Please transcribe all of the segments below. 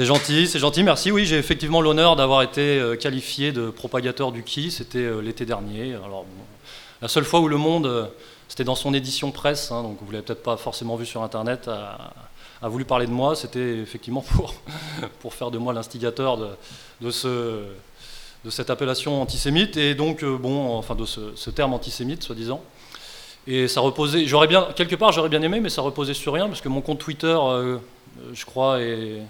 C'est gentil, c'est gentil, merci. Oui, j'ai effectivement l'honneur d'avoir été euh, qualifié de propagateur du qui, c'était euh, l'été dernier. Alors, la seule fois où le monde, euh, c'était dans son édition presse, hein, donc vous ne l'avez peut-être pas forcément vu sur Internet, a, voulu parler de moi, c'était effectivement pour, pour faire de moi l'instigateur de, de, ce, de cette appellation antisémite, et donc, bon, enfin de ce, ce terme antisémite, soi-disant. Et ça reposait, j'aurais bien, quelque part j'aurais bien aimé, mais ça reposait sur rien, parce que mon compte Twitter, je crois, est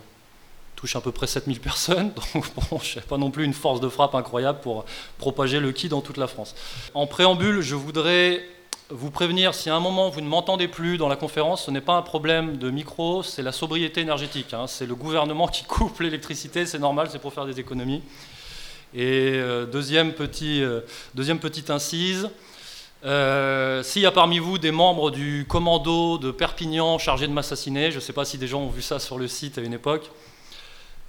touche à peu près 7000 personnes, donc bon, je n'ai pas non plus une force de frappe incroyable pour propager le qui dans toute la France. En préambule, je voudrais vous prévenir, si à un moment vous ne m'entendez plus dans la conférence, ce n'est pas un problème de micro, c'est la sobriété énergétique. Hein. C'est le gouvernement qui coupe l'électricité, c'est normal, c'est pour faire des économies. Et euh, euh, deuxième petite incise, euh, s'il y a parmi vous des membres du commando de Perpignan chargés de m'assassiner, je ne sais pas si des gens ont vu ça sur le site à une époque,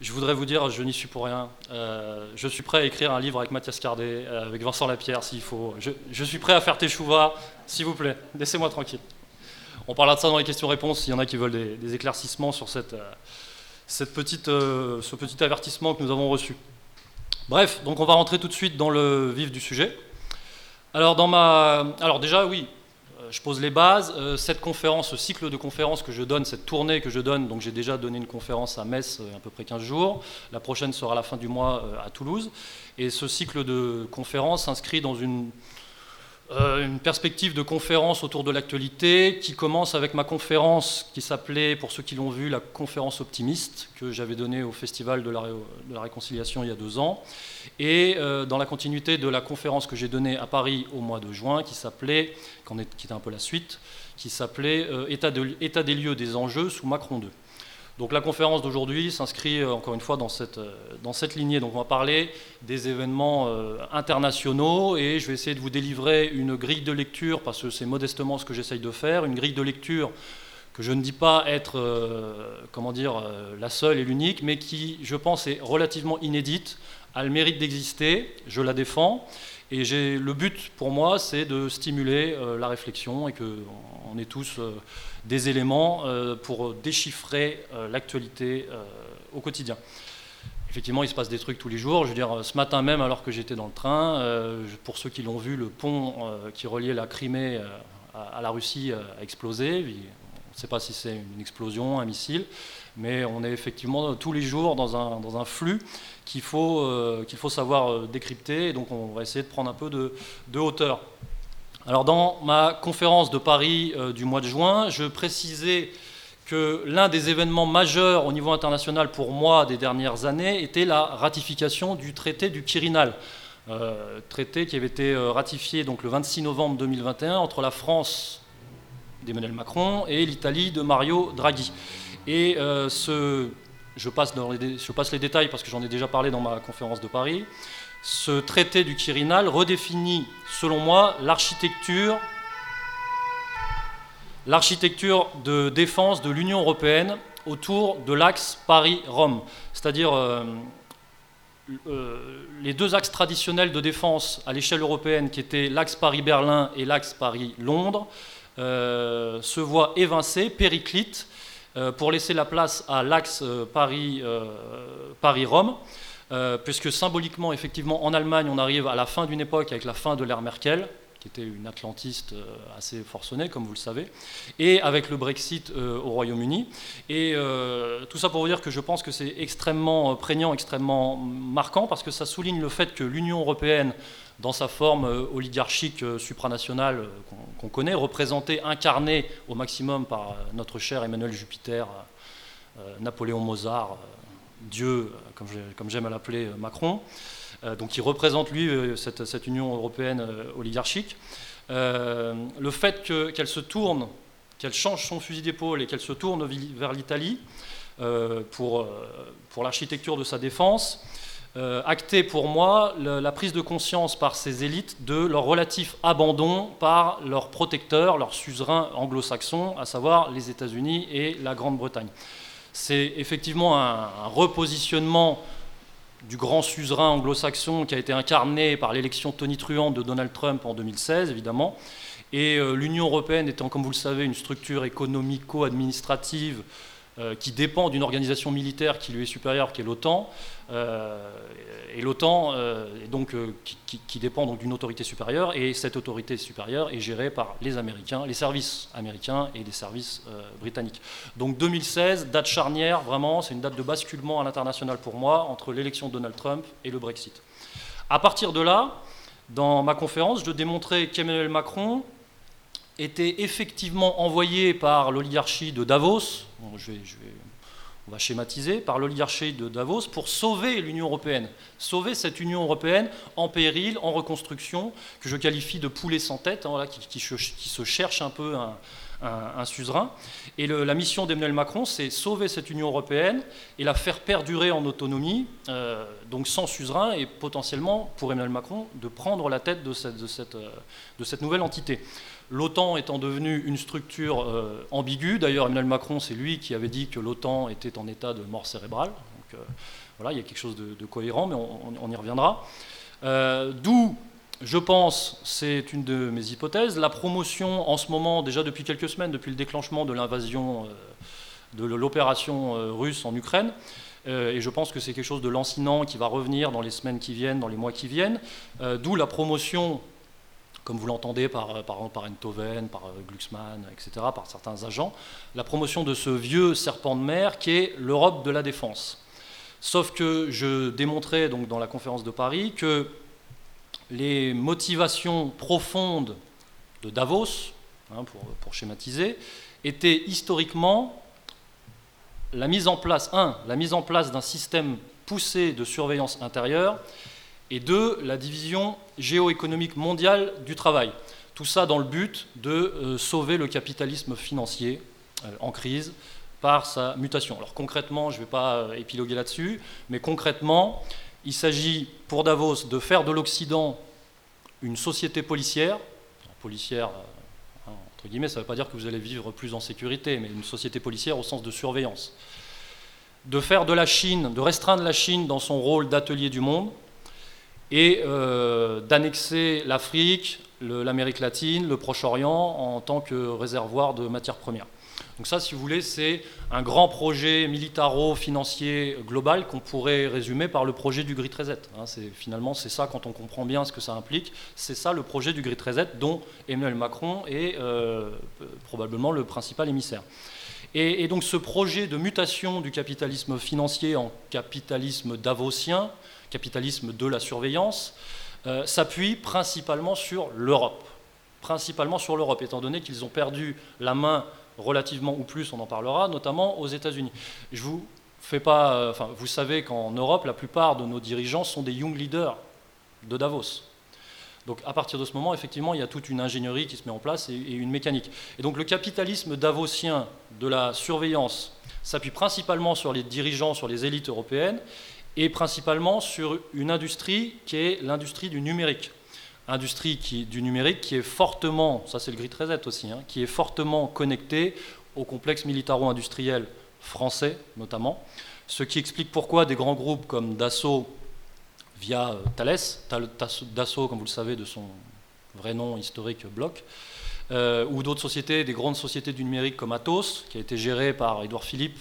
je voudrais vous dire, je n'y suis pour rien. Euh, je suis prêt à écrire un livre avec Mathias Cardet, euh, avec Vincent Lapierre s'il faut. Je, suis prêt à faire Teshuva, s'il vous plaît. Laissez-moi tranquille. On parlera de ça dans les questions-réponses s'il y en a qui veulent des, éclaircissements sur cette, euh, petite, ce petit avertissement que nous avons reçu. Bref, donc on va rentrer tout de suite dans le vif du sujet. Alors déjà, oui, je pose les bases. Euh, cette conférence, ce cycle de conférences que je donne, cette tournée que je donne, donc j'ai déjà donné une conférence à Metz euh, à peu près 15 jours. La prochaine sera à la fin du mois euh, à Toulouse. Et ce cycle de conférences s'inscrit dans une euh, une perspective de conférence autour de l'actualité qui commence avec ma conférence qui s'appelait, pour ceux qui l'ont vu, la conférence optimiste que j'avais donnée au Festival de la, Réconciliation il y a deux ans, et euh, dans la continuité de la conférence que j'ai donnée à Paris au mois de juin qui s'appelait, qui était un peu la suite, qui s'appelait euh, État des lieux des enjeux sous Macron 2. Donc la conférence d'aujourd'hui s'inscrit euh, encore une fois dans cette, euh, dans lignée. Donc on va parler des événements euh, internationaux et je vais essayer de vous délivrer une grille de lecture, parce que c'est modestement ce que j'essaye de faire, une grille de lecture que je ne dis pas être comment dire, la seule et l'unique, mais qui, je pense, est relativement inédite, a le mérite d'exister, je la défends, et le but pour moi, c'est de stimuler la réflexion et qu'on ait tous des éléments euh, pour déchiffrer euh, l'actualité euh, au quotidien. Effectivement, il se passe des trucs tous les jours. Je veux dire, ce matin même, alors que j'étais dans le train, pour ceux qui l'ont vu, le pont qui reliait la Crimée à, la Russie a explosé. On ne sait pas si c'est une explosion, un missile, mais on est effectivement tous les jours dans un, dans un flux qu'il faut, qu'il faut savoir décrypter. Donc, on va essayer de prendre un peu de hauteur. Alors dans ma conférence de Paris euh, du mois de juin, je précisais que l'un des événements majeurs au niveau international pour moi des dernières années était la ratification du traité du Quirinal. Euh, traité qui avait été euh, ratifié donc, le 26 novembre 2021 entre la France d'Emmanuel Macron et l'Italie de Mario Draghi. Et je passe les détails parce que j'en ai déjà parlé dans ma conférence de Paris ce traité du Quirinal redéfinit, selon moi, l'architecture l'architecture de défense de l'Union européenne autour de l'axe Paris-Rome, c'est-à-dire euh, euh, les deux axes traditionnels de défense à l'échelle européenne, qui étaient l'axe Paris-Berlin et l'axe Paris-Londres, euh, se voient évincés, périclites, pour laisser la place à l'axe Paris-Rome. Euh, puisque symboliquement, effectivement, en Allemagne, on arrive à la fin d'une époque avec la fin de l'ère Merkel, qui était une atlantiste euh, assez forcenée, comme vous le savez, et avec le Brexit euh, au Royaume-Uni. Et tout ça pour vous dire que je pense que c'est extrêmement prégnant, extrêmement marquant, parce que ça souligne le fait que l'Union européenne, dans sa forme oligarchique supranationale qu'on connaît, représentée, incarnée au maximum par notre cher Emmanuel Jupiter, Napoléon Mozart, Dieu, comme j'aime à l'appeler euh, Macron, euh, donc qui représente lui euh, cette, Union européenne oligarchique, le fait qu'elle se tourne, qu'elle change son fusil d'épaule et qu'elle se tourne vers l'Italie pour, pour l'architecture de sa défense, actait pour moi la, prise de conscience par ces élites de leur relatif abandon par leurs protecteurs, leurs suzerains anglo-saxons, à savoir les États-Unis et la Grande-Bretagne c'est effectivement un, repositionnement du grand suzerain anglo-saxon qui a été incarné par l'élection tonitruante de Donald Trump en 2016, évidemment. Et euh, l'Union européenne étant, comme vous le savez, une structure économico-administrative euh, qui dépend d'une organisation militaire qui lui est supérieure, qui est l'OTAN, euh, et l'OTAN donc qui, dépend donc d'une autorité supérieure, et cette autorité supérieure est gérée par les Américains, les services américains et les services britanniques. Donc 2016, date charnière, vraiment, c'est une date de basculement à l'international pour moi entre l'élection de Donald Trump et le Brexit. À partir de là, dans ma conférence, je démontrais qu'Emmanuel Macron était effectivement envoyé par l'oligarchie de Davos, on va schématiser, par l'oligarchie de Davos pour sauver l'Union européenne, sauver cette Union européenne en péril, en reconstruction, que je qualifie de poulet sans tête, hein, qui, se cherche un peu un, suzerain. Et la mission d'Emmanuel Macron, c'est sauver cette Union européenne et la faire perdurer en autonomie, euh, donc sans suzerain, et potentiellement, pour Emmanuel Macron, de prendre la tête de cette, euh, de cette nouvelle entité. L'OTAN étant devenue une structure euh, ambiguë, d'ailleurs Emmanuel Macron, c'est lui qui avait dit que l'OTAN était en état de mort cérébrale, donc voilà, il y a quelque chose de, cohérent, mais on, y reviendra. D'où je pense, c'est une de mes hypothèses, la promotion en ce moment, déjà depuis quelques semaines, depuis le déclenchement de l'invasion, euh, de l'opération euh, russe en Ukraine, euh, et je pense que c'est quelque chose de lancinant qui va revenir dans les semaines qui viennent, dans les mois qui viennent, d'où la promotion, comme vous l'entendez par, par, par Enthoven, par Glucksmann, etc., par certains agents, la promotion de ce vieux serpent de mer qui est l'Europe de la défense. Sauf que je démontrais dans la conférence de Paris que les motivations profondes de Davos, hein, pour, schématiser, étaient historiquement la mise en place d'un système poussé de surveillance intérieure, et deux, la division géoéconomique mondiale du travail. Tout ça dans le but de euh, sauver le capitalisme financier euh, en crise par sa mutation. Alors concrètement, je ne vais pas euh, épiloguer là-dessus, mais concrètement, il s'agit pour Davos de faire de l'Occident une société policière. policière, hein, entre guillemets, ça ne veut pas dire que vous allez vivre plus en sécurité, mais une société policière au sens de surveillance. De faire de la Chine, de restreindre la Chine dans son rôle d'atelier du monde et euh, d'annexer l'Afrique, l'Amérique latine, le Proche-Orient en tant que réservoir de matières premières. Donc ça, si vous voulez, c'est un grand projet militaro-financier global qu'on pourrait résumer par le projet du Grid Reset. Hein, finalement, c'est ça, quand on comprend bien ce que ça implique, c'est ça le projet du Grid Reset dont Emmanuel Macron est euh, probablement le principal émissaire. Et, donc ce projet de mutation du capitalisme financier en capitalisme davosien, capitalisme de la surveillance, euh, s'appuie principalement sur l'Europe. Principalement sur l'Europe, étant donné qu'ils ont perdu la main relativement ou plus, on en parlera, notamment aux États-Unis. Je vous fais pas, euh, vous savez qu'en Europe, la plupart de nos dirigeants sont des young leaders de Davos. Donc à partir de ce moment, effectivement, il y a toute une ingénierie qui se met en place et, une mécanique. Et donc le capitalisme davosien de la surveillance s'appuie principalement sur les dirigeants, sur les élites européennes, et principalement sur une industrie qui est l'industrie du numérique. Industrie du numérique qui est fortement, ça c'est le Grid Reset aussi, hein, qui est fortement connecté au complexe militaro-industriel français notamment, ce qui explique pourquoi des grands groupes comme Dassault via euh, Thales, Dassault comme vous le savez de son vrai nom historique Bloch, euh, ou d'autres sociétés, des grandes sociétés du numérique comme Atos, qui a été gérée par Édouard Philippe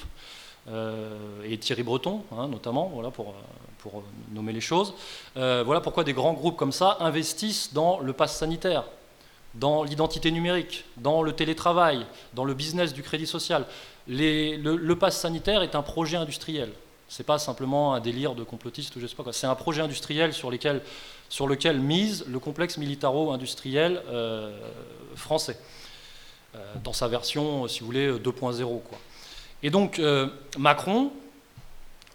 et Thierry Breton hein, notamment, voilà, pour pour nommer les choses. Euh, voilà pourquoi des grands groupes comme ça investissent dans le pass sanitaire, dans l'identité numérique, dans le télétravail, dans le business du crédit social. le, pass sanitaire est un projet industriel. C'est pas simplement un délire de complotiste ou je quoi. C'est un projet industriel sur, lequel mise le complexe militaro-industriel euh, français, euh, dans sa version, si vous voulez, 2.0. Et donc Macron,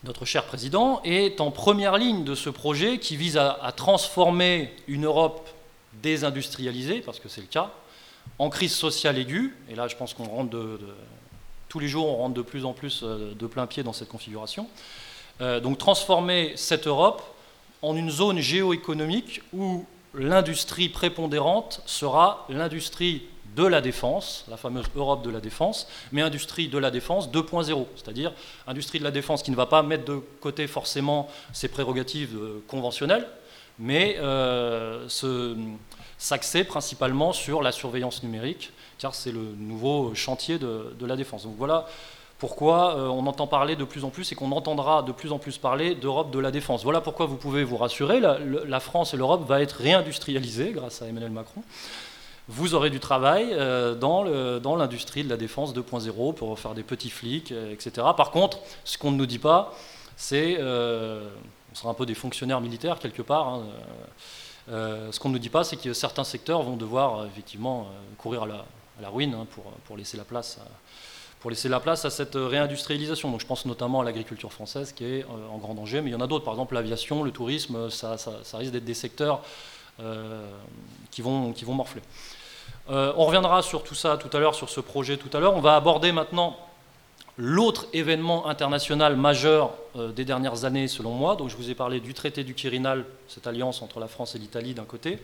notre cher président, est en première ligne de ce projet qui vise à, transformer une Europe désindustrialisée, parce que c'est le cas, en crise sociale aiguë. Et là, je pense qu'on rentre de, tous les jours, on rentre de plus en plus euh, de plein pied dans cette configuration. Euh, donc transformer cette Europe en une zone géoéconomique où l'industrie prépondérante sera l'industrie de la défense, la fameuse Europe de la défense, mais industrie de la défense 2.0, c'est-à-dire industrie de la défense qui ne va pas mettre de côté forcément ses prérogatives euh, conventionnelles, mais euh, s'axer principalement sur la surveillance numérique, car c'est le nouveau chantier de, la défense. Donc voilà pourquoi on entend parler de plus en plus et qu'on entendra de plus en plus parler d'Europe de la défense. Voilà pourquoi vous pouvez vous rassurer, la, France et l'Europe va être réindustrialisée grâce à Emmanuel Macron. Vous aurez du travail dans l'industrie de la défense 2.0 pour faire des petits flics, etc. Par contre, ce qu'on ne nous dit pas, c'est, on sera un peu des fonctionnaires militaires quelque part, hein, euh, ce qu'on ne nous dit pas, c'est que certains secteurs vont devoir euh, effectivement euh, courir à la, ruine hein, pour, laisser la place à, cette réindustrialisation. Donc je pense notamment à l'agriculture française qui est en grand danger, mais il y en a d'autres, par exemple l'aviation, le tourisme, ça, risque d'être des secteurs qui vont morfler. On reviendra sur tout ça tout à l'heure, sur ce projet tout à l'heure. On va aborder maintenant L'autre événement international majeur euh, des dernières années, selon moi, donc je vous ai parlé du traité du Quirinal, cette alliance entre la France et l'Italie d'un côté.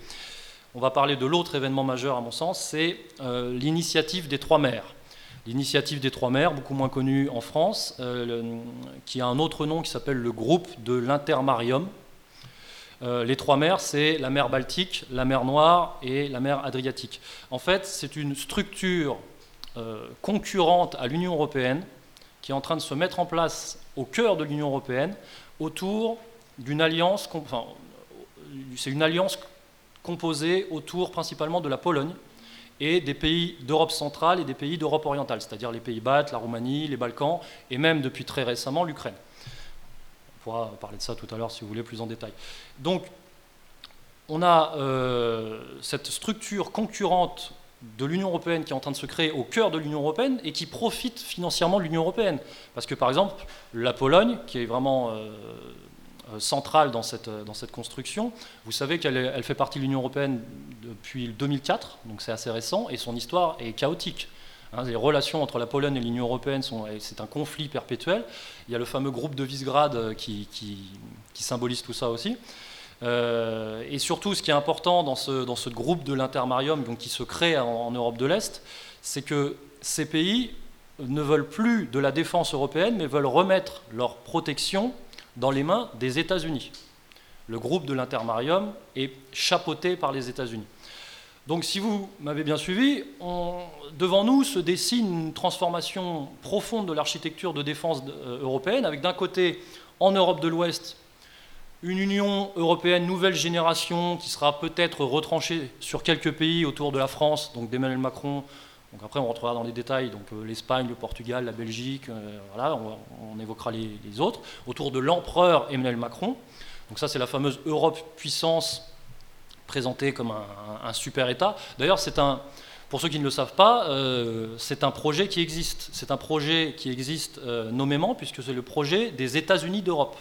On va parler de l'autre événement majeur, à mon sens, c'est euh, l'initiative des trois mers. L'initiative des trois mers, beaucoup moins connue en France, euh, qui a un autre nom qui s'appelle le groupe de l'Intermarium. Les trois mers, c'est la mer Baltique, la mer Noire et la mer Adriatique. En fait, c'est une structure concurrente à l'Union européenne qui est en train de se mettre en place au cœur de l'Union européenne autour d'une alliance, c'est une alliance composée autour principalement de la Pologne et des pays d'Europe centrale et des pays d'Europe orientale, c'est-à-dire les pays baltes, la Roumanie, les Balkans et même depuis très récemment l'Ukraine. On pourra parler de ça tout à l'heure si vous voulez plus en détail. Donc, on a euh, cette structure concurrente de l'Union européenne qui est en train de se créer au cœur de l'Union européenne et qui profite financièrement de l'Union européenne. Parce que par exemple, la Pologne, qui est vraiment euh, euh, centrale dans cette, dans cette construction, vous savez qu'elle elle fait partie de l'Union européenne depuis 2004, donc c'est assez récent, et son histoire est chaotique. Hein, les relations entre la Pologne et l'Union européenne, c'est un conflit perpétuel. Il y a le fameux groupe de Visegrad euh, qui, symbolise tout ça aussi. Euh, et surtout, ce qui est important dans ce, groupe de l'intermarium qui se crée en, Europe de l'Est, c'est que ces pays ne veulent plus de la défense européenne, mais veulent remettre leur protection dans les mains des États-Unis. Le groupe de l'intermarium est chapeauté par les États-Unis. Donc si vous m'avez bien suivi, devant nous se dessine une transformation profonde de l'architecture de défense euh, européenne, avec d'un côté, en Europe de l'Ouest, une Union européenne nouvelle génération qui sera peut-être retranchée sur quelques pays autour de la France, donc d'Emmanuel Macron. Donc après, on rentrera dans les détails, donc euh, l'Espagne, le Portugal, la Belgique, euh, voilà, on, évoquera les, autres, autour de l'empereur Emmanuel Macron. Donc ça, c'est la fameuse Europe puissance présentée comme un, super État. D'ailleurs, c'est un, pour ceux qui ne le savent pas, euh, c'est un projet qui existe. C'est un projet qui existe nommément, puisque c'est le projet des États-Unis d'Europe.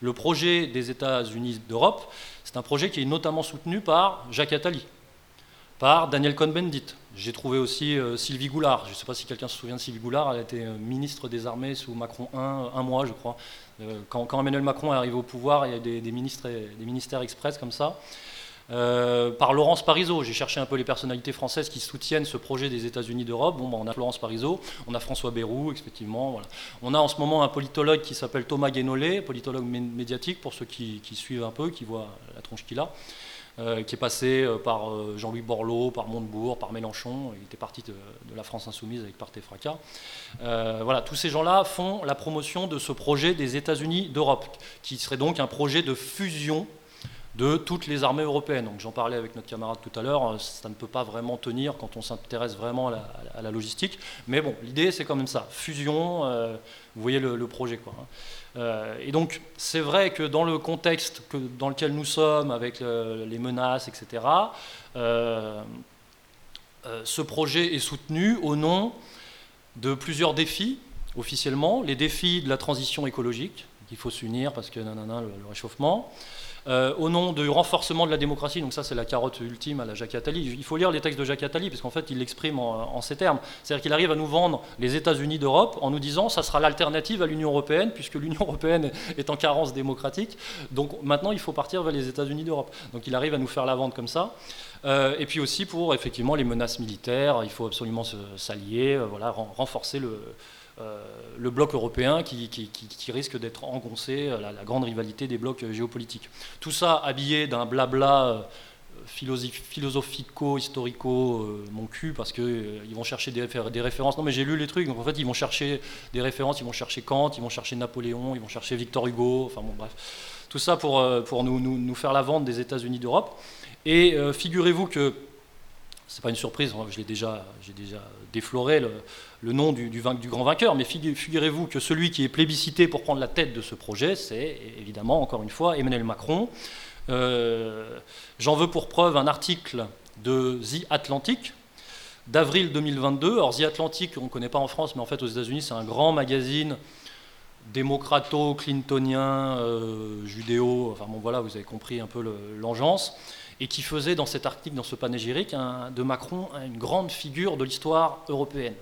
Le projet des États-Unis d'Europe, c'est un projet qui est notamment soutenu par Jacques Attali, par Daniel Cohn-Bendit. J'ai trouvé aussi euh, Sylvie Goulard. Je ne sais pas si quelqu'un se souvient de Sylvie Goulard. Elle a été euh, ministre des Armées sous Macron 1, un mois, je crois. Euh, quand, Emmanuel Macron est arrivé au pouvoir, il y a des, des, ministres, des ministères express comme ça. Euh, par Laurence Parisot. J'ai cherché un peu les personnalités françaises qui soutiennent ce projet des États-Unis d'Europe. Bon, bah, on a Laurence Parisot, on a François Bayrou, effectivement. On a en ce moment un politologue qui s'appelle Thomas Guénolé, politologue médiatique pour ceux qui, suivent un peu, qui voient la tronche qu'il a. Euh, qui est passé euh, par Jean-Louis Borloo, par Montebourg, par Mélenchon. Il était parti de, la France Insoumise avec Partez Fracas. voilà, tous ces gens-là font la promotion de ce projet des États-Unis d'Europe, qui serait donc un projet de fusion de toutes les armées européennes. Donc j'en parlais avec notre camarade tout à l'heure, euh, ça ne peut pas vraiment tenir quand on s'intéresse vraiment à la, logistique. Mais bon, l'idée c'est quand même ça, fusion, euh, vous voyez le, projet. Quoi, hein. euh, et donc c'est vrai que dans le contexte dans lequel nous sommes, avec les menaces, etc., ce projet est soutenu au nom de plusieurs défis, officiellement, les défis de la transition écologique, qu'il faut s'unir parce que nanana, le réchauffement, euh, au nom du renforcement de la démocratie. Donc ça, c'est la carotte ultime à la Jacques Attali. Il faut lire les textes de Jacques Attali, parce qu'en fait, il l'exprime en, ces termes. C'est-à-dire qu'il arrive à nous vendre les États-Unis d'Europe en nous disant ça sera l'alternative à l'Union européenne, puisque l'Union européenne est en carence démocratique. Donc maintenant, il faut partir vers les États-Unis d'Europe. Donc il arrive à nous faire la vente comme ça. Euh, et puis aussi pour effectivement les menaces militaires, il faut absolument s'allier, euh, voilà, renforcer le, le bloc européen qui, risque d'être engoncé, la, la, grande rivalité des blocs géopolitiques. Tout ça habillé d'un blabla philosophico-historico mon cul parce qu'ils vont chercher des, références. Non, mais j'ai lu les trucs, donc en fait, ils vont chercher des références, ils vont chercher Kant, ils vont chercher Napoléon, ils vont chercher Victor Hugo, enfin bon, bref. Tout ça pour, pour nous, nous faire la vente des États-Unis d'Europe. Et figurez-vous que c'est pas une surprise, hein, j'ai déjà, déjà défloré le, nom du, du, grand vainqueur, mais figurez-vous que celui qui est plébiscité pour prendre la tête de ce projet, c'est évidemment, encore une fois, Emmanuel Macron. Euh, j'en veux pour preuve un article de The Atlantic d'avril 2022. Alors The Atlantic, on ne connaît pas en France, mais en fait aux États-Unis, c'est un grand magazine démocrato-clintonien, euh, judéo, enfin bon voilà, vous avez compris un peu l'engeance et qui faisait dans cet article, dans ce panégyrique, de Macron une grande figure de l'histoire européenne.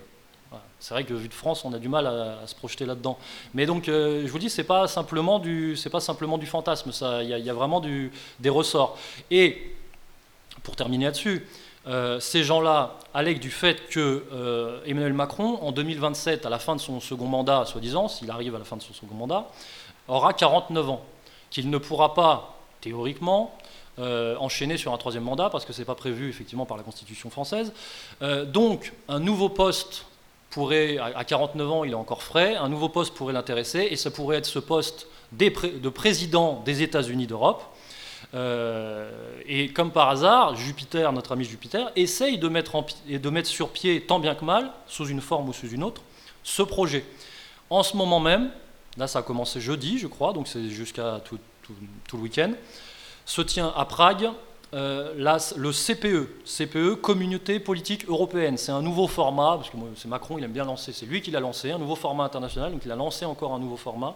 C'est vrai que vu de France, on a du mal à, se projeter là-dedans. Mais donc, euh, je vous dis, c'est pas pas simplement du fantasme. Il y, a vraiment des ressorts. Et pour terminer là-dessus, euh, ces gens-là allèguent du fait que euh, Emmanuel Macron, en 2027, à la fin de son second mandat, soi-disant, s'il arrive à la fin de son second mandat, aura 49 ans, qu'il ne pourra pas, théoriquement, euh, enchaîner sur un troisième mandat, parce que ce n'est pas prévu effectivement par la Constitution française. Euh, donc un nouveau poste pourrait, à 49 ans il est encore frais, un nouveau poste pourrait l'intéresser, et ça pourrait être ce poste de président des États-Unis d'Europe. Euh, et comme par hasard, Jupiter, notre ami Jupiter, essaye de mettre, de mettre sur pied, tant bien que mal, sous une forme ou sous une autre, ce projet. En ce moment même, là ça a commencé jeudi, je crois, donc c'est jusqu'à tout, tout, le week-end, se tient à Prague euh, le CPE, CPE, Communauté politique européenne. C'est un nouveau format, parce que c'est Macron, il aime bien lancer, c'est lui qui l'a lancé, un nouveau format international, donc il a lancé encore un nouveau format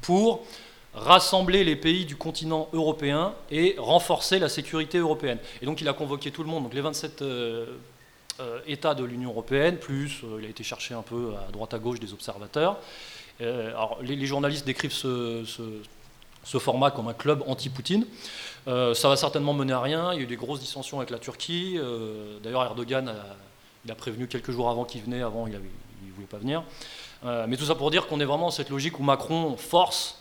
pour rassembler les pays du continent européen et renforcer la sécurité européenne. Et donc il a convoqué tout le monde, donc les 27 euh, euh, États de l'Union européenne, plus il a été chercher un peu à droite à gauche des observateurs. alors les, journalistes décrivent ce format comme un club anti-Poutine. Euh, ça va certainement mener à rien. Il y a eu des grosses dissensions avec la Turquie. Euh, d'ailleurs, Erdogan a, il a prévenu quelques jours avant qu'il venait. Avant, il ne voulait pas venir. Euh, mais tout ça pour dire qu'on est vraiment dans cette logique où Macron force.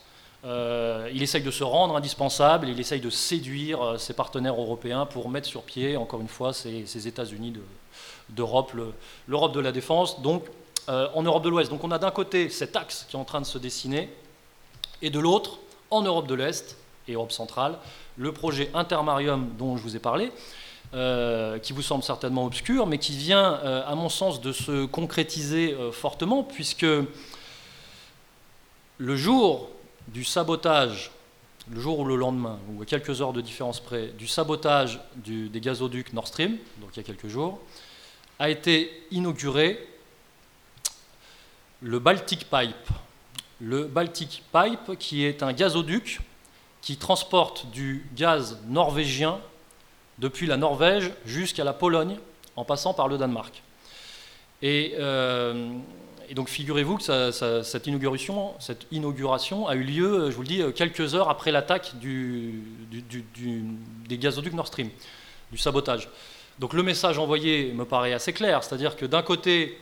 il essaye de se rendre indispensable. Il essaye de séduire ses partenaires européens pour mettre sur pied, encore une fois, ces, États-Unis d'Europe, l'Europe de la défense. Donc, en Europe de l'Ouest. Donc, on a d'un côté cet axe qui est en train de se dessiner, et de l'autre, en Europe de l'Est et Europe centrale, le projet Intermarium dont je vous ai parlé, euh, qui vous semble certainement obscur, mais qui vient, euh, à mon sens, de se concrétiser euh, fortement, puisque le jour du sabotage, le jour ou le lendemain, ou à quelques heures de différence près, du sabotage des gazoducs Nord Stream, donc il y a quelques jours, a été inauguré le Baltic Pipe, le Baltic Pipe, qui est un gazoduc qui transporte du gaz norvégien depuis la Norvège jusqu'à la Pologne, en passant par le Danemark. Et, euh, donc figurez-vous que cette, inauguration, cette, inauguration, a eu lieu, je vous le dis, quelques heures après l'attaque des gazoducs Nord Stream, du sabotage. Donc le message envoyé me paraît assez clair, c'est-à-dire que d'un côté,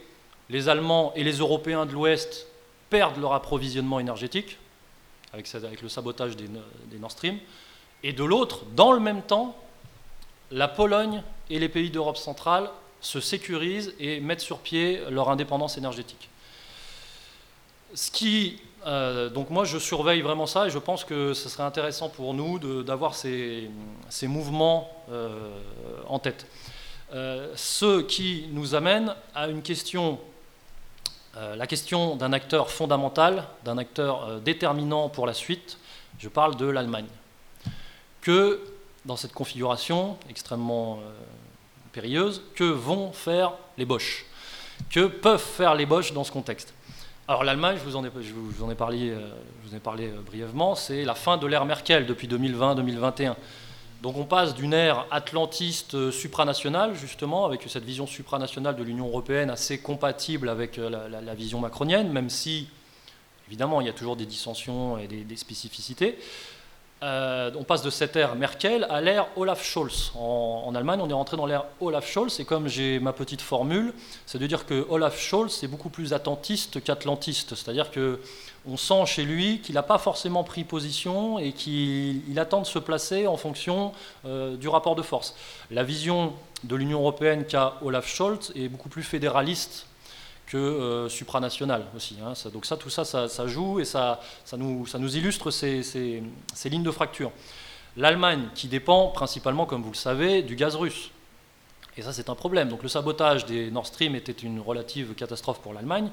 les Allemands et les Européens de l'Ouest perdent leur approvisionnement énergétique avec, le sabotage des, Nord Stream, et de l'autre, dans le même temps, la Pologne et les pays d'Europe centrale se sécurisent et mettent sur pied leur indépendance énergétique. Ce qui, euh, donc moi je surveille vraiment ça et je pense que ce serait intéressant pour nous d'avoir ces, mouvements euh, en tête. Euh, ce qui nous amène à une question la question d'un acteur fondamental, d'un acteur euh, déterminant pour la suite, je parle de l'Allemagne. Que dans cette configuration extrêmement euh, périlleuse, que vont faire les Bosch Que peuvent faire les Bosch dans ce contexte? Alors l'Allemagne, je vous en ai parlé brièvement, c'est la fin de l'ère Merkel depuis 2020-2021. Donc on passe d'une ère atlantiste euh, supranationale, justement, avec cette vision supranationale de l'Union européenne assez compatible avec euh, la, vision macronienne, même si, évidemment, il y a toujours des dissensions et des, spécificités, euh, on passe de cette ère Merkel à l'ère Olaf Scholz. En, Allemagne, on est rentré dans l'ère Olaf Scholz, et comme j'ai ma petite formule, c'est de dire que Olaf Scholz est beaucoup plus attentiste qu'atlantiste. C'est-à-dire qu'on sent chez lui qu'il n'a pas forcément pris position et qu'il attend de se placer en fonction euh, du rapport de force. La vision de l'Union européenne qu'a Olaf Scholz est beaucoup plus fédéraliste que euh, supranational aussi. Hein. donc ça, tout ça, ça, joue et ça, ça, nous, ça nous illustre ces, ces, lignes de fracture. L'Allemagne, qui dépend principalement, comme vous le savez, du gaz russe. Et ça, c'est un problème. Donc le sabotage des Nord Stream était une relative catastrophe pour l'Allemagne.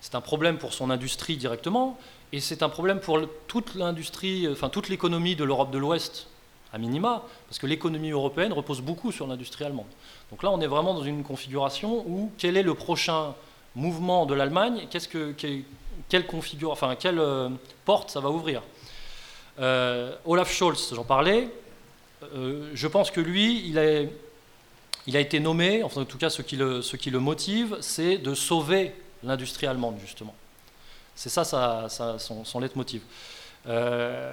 C'est un problème pour son industrie directement, et c'est un problème pour toute l'industrie, enfin toute l'économie de l'Europe de l'Ouest, à minima, parce que l'économie européenne repose beaucoup sur l'industrie allemande. Donc là, on est vraiment dans une configuration où quel est le prochain mouvement de l'Allemagne, qu'est-ce que, quelle, configure, enfin, quelle euh, porte ça va ouvrir? Euh, Olaf Scholz, j'en parlais. Euh, je pense que lui, il a, été nommé, enfin en tout cas ce qui le, ce qui le motive, c'est de sauver l'industrie allemande, justement. C'est ça, ça, son, son leitmotiv. Euh,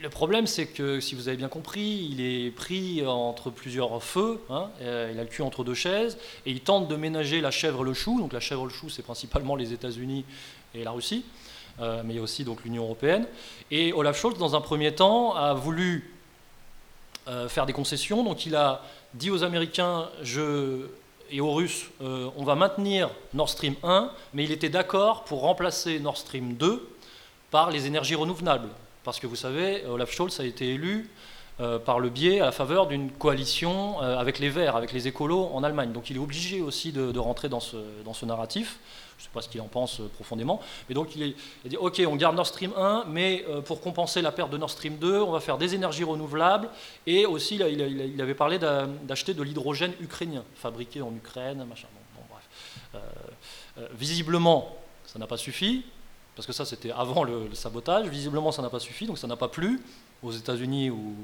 le problème, c'est que, si vous avez bien compris, il est pris entre plusieurs feux, hein, euh, il a le cul entre deux chaises, et il tente de ménager la chèvre le chou. Donc la chèvre le chou, c'est principalement les États-Unis et la Russie, euh, mais il y a aussi donc l'Union européenne. Et Olaf Scholz, dans un premier temps, a voulu faire des concessions. Donc il a dit aux Américains et aux Russes on va maintenir Nord Stream 1, mais il était d'accord pour remplacer Nord Stream 2 par les énergies renouvelables. Parce que vous savez, Olaf Scholz a été élu euh, par le biais, à la faveur d'une coalition euh, avec les Verts, avec les écolos en Allemagne. Donc il est obligé aussi de, rentrer dans ce, dans ce narratif. Je ne sais pas ce qu'il en pense euh, profondément. Mais donc il, a dit, OK, on garde Nord Stream 1, mais pour compenser la perte de Nord Stream 2, on va faire des énergies renouvelables. Et aussi, il, il avait parlé d'acheter de l'hydrogène ukrainien, fabriqué en Ukraine, machin. Bon, bref. visiblement, ça n'a pas suffi parce que ça c'était avant le, sabotage. Visiblement, ça n'a pas suffi, donc ça n'a pas plu aux États-Unis ou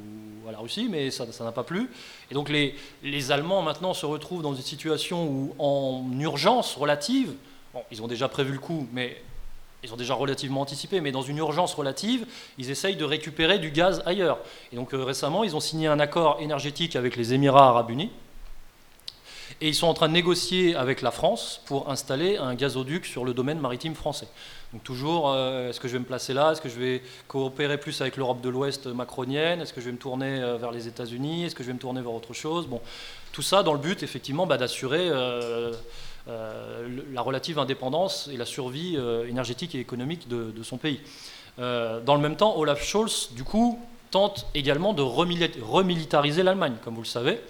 à la Russie, mais ça n'a pas plu. Et donc les, les, Allemands maintenant se retrouvent dans une situation où, en urgence relative, bon, ils ont déjà prévu le coup, mais ils ont déjà relativement anticipé, mais dans une urgence relative, ils essayent de récupérer du gaz ailleurs. Et donc euh, récemment, ils ont signé un accord énergétique avec les Émirats arabes unis, et ils sont en train de négocier avec la France pour installer un gazoduc sur le domaine maritime français. Donc toujours, euh, est-ce que je vais me placer là? Est-ce que je vais coopérer plus avec l'Europe de l'Ouest macronienne? Est-ce que je vais me tourner euh, vers les États-Unis? Est-ce que je vais me tourner vers autre chose? Bon, tout ça dans le but effectivement bah, d'assurer euh, la relative indépendance et la survie énergétique et économique de, de son pays. dans le même temps, Olaf Scholz, du coup, tente également de remilitariser l'Allemagne, comme vous le savez.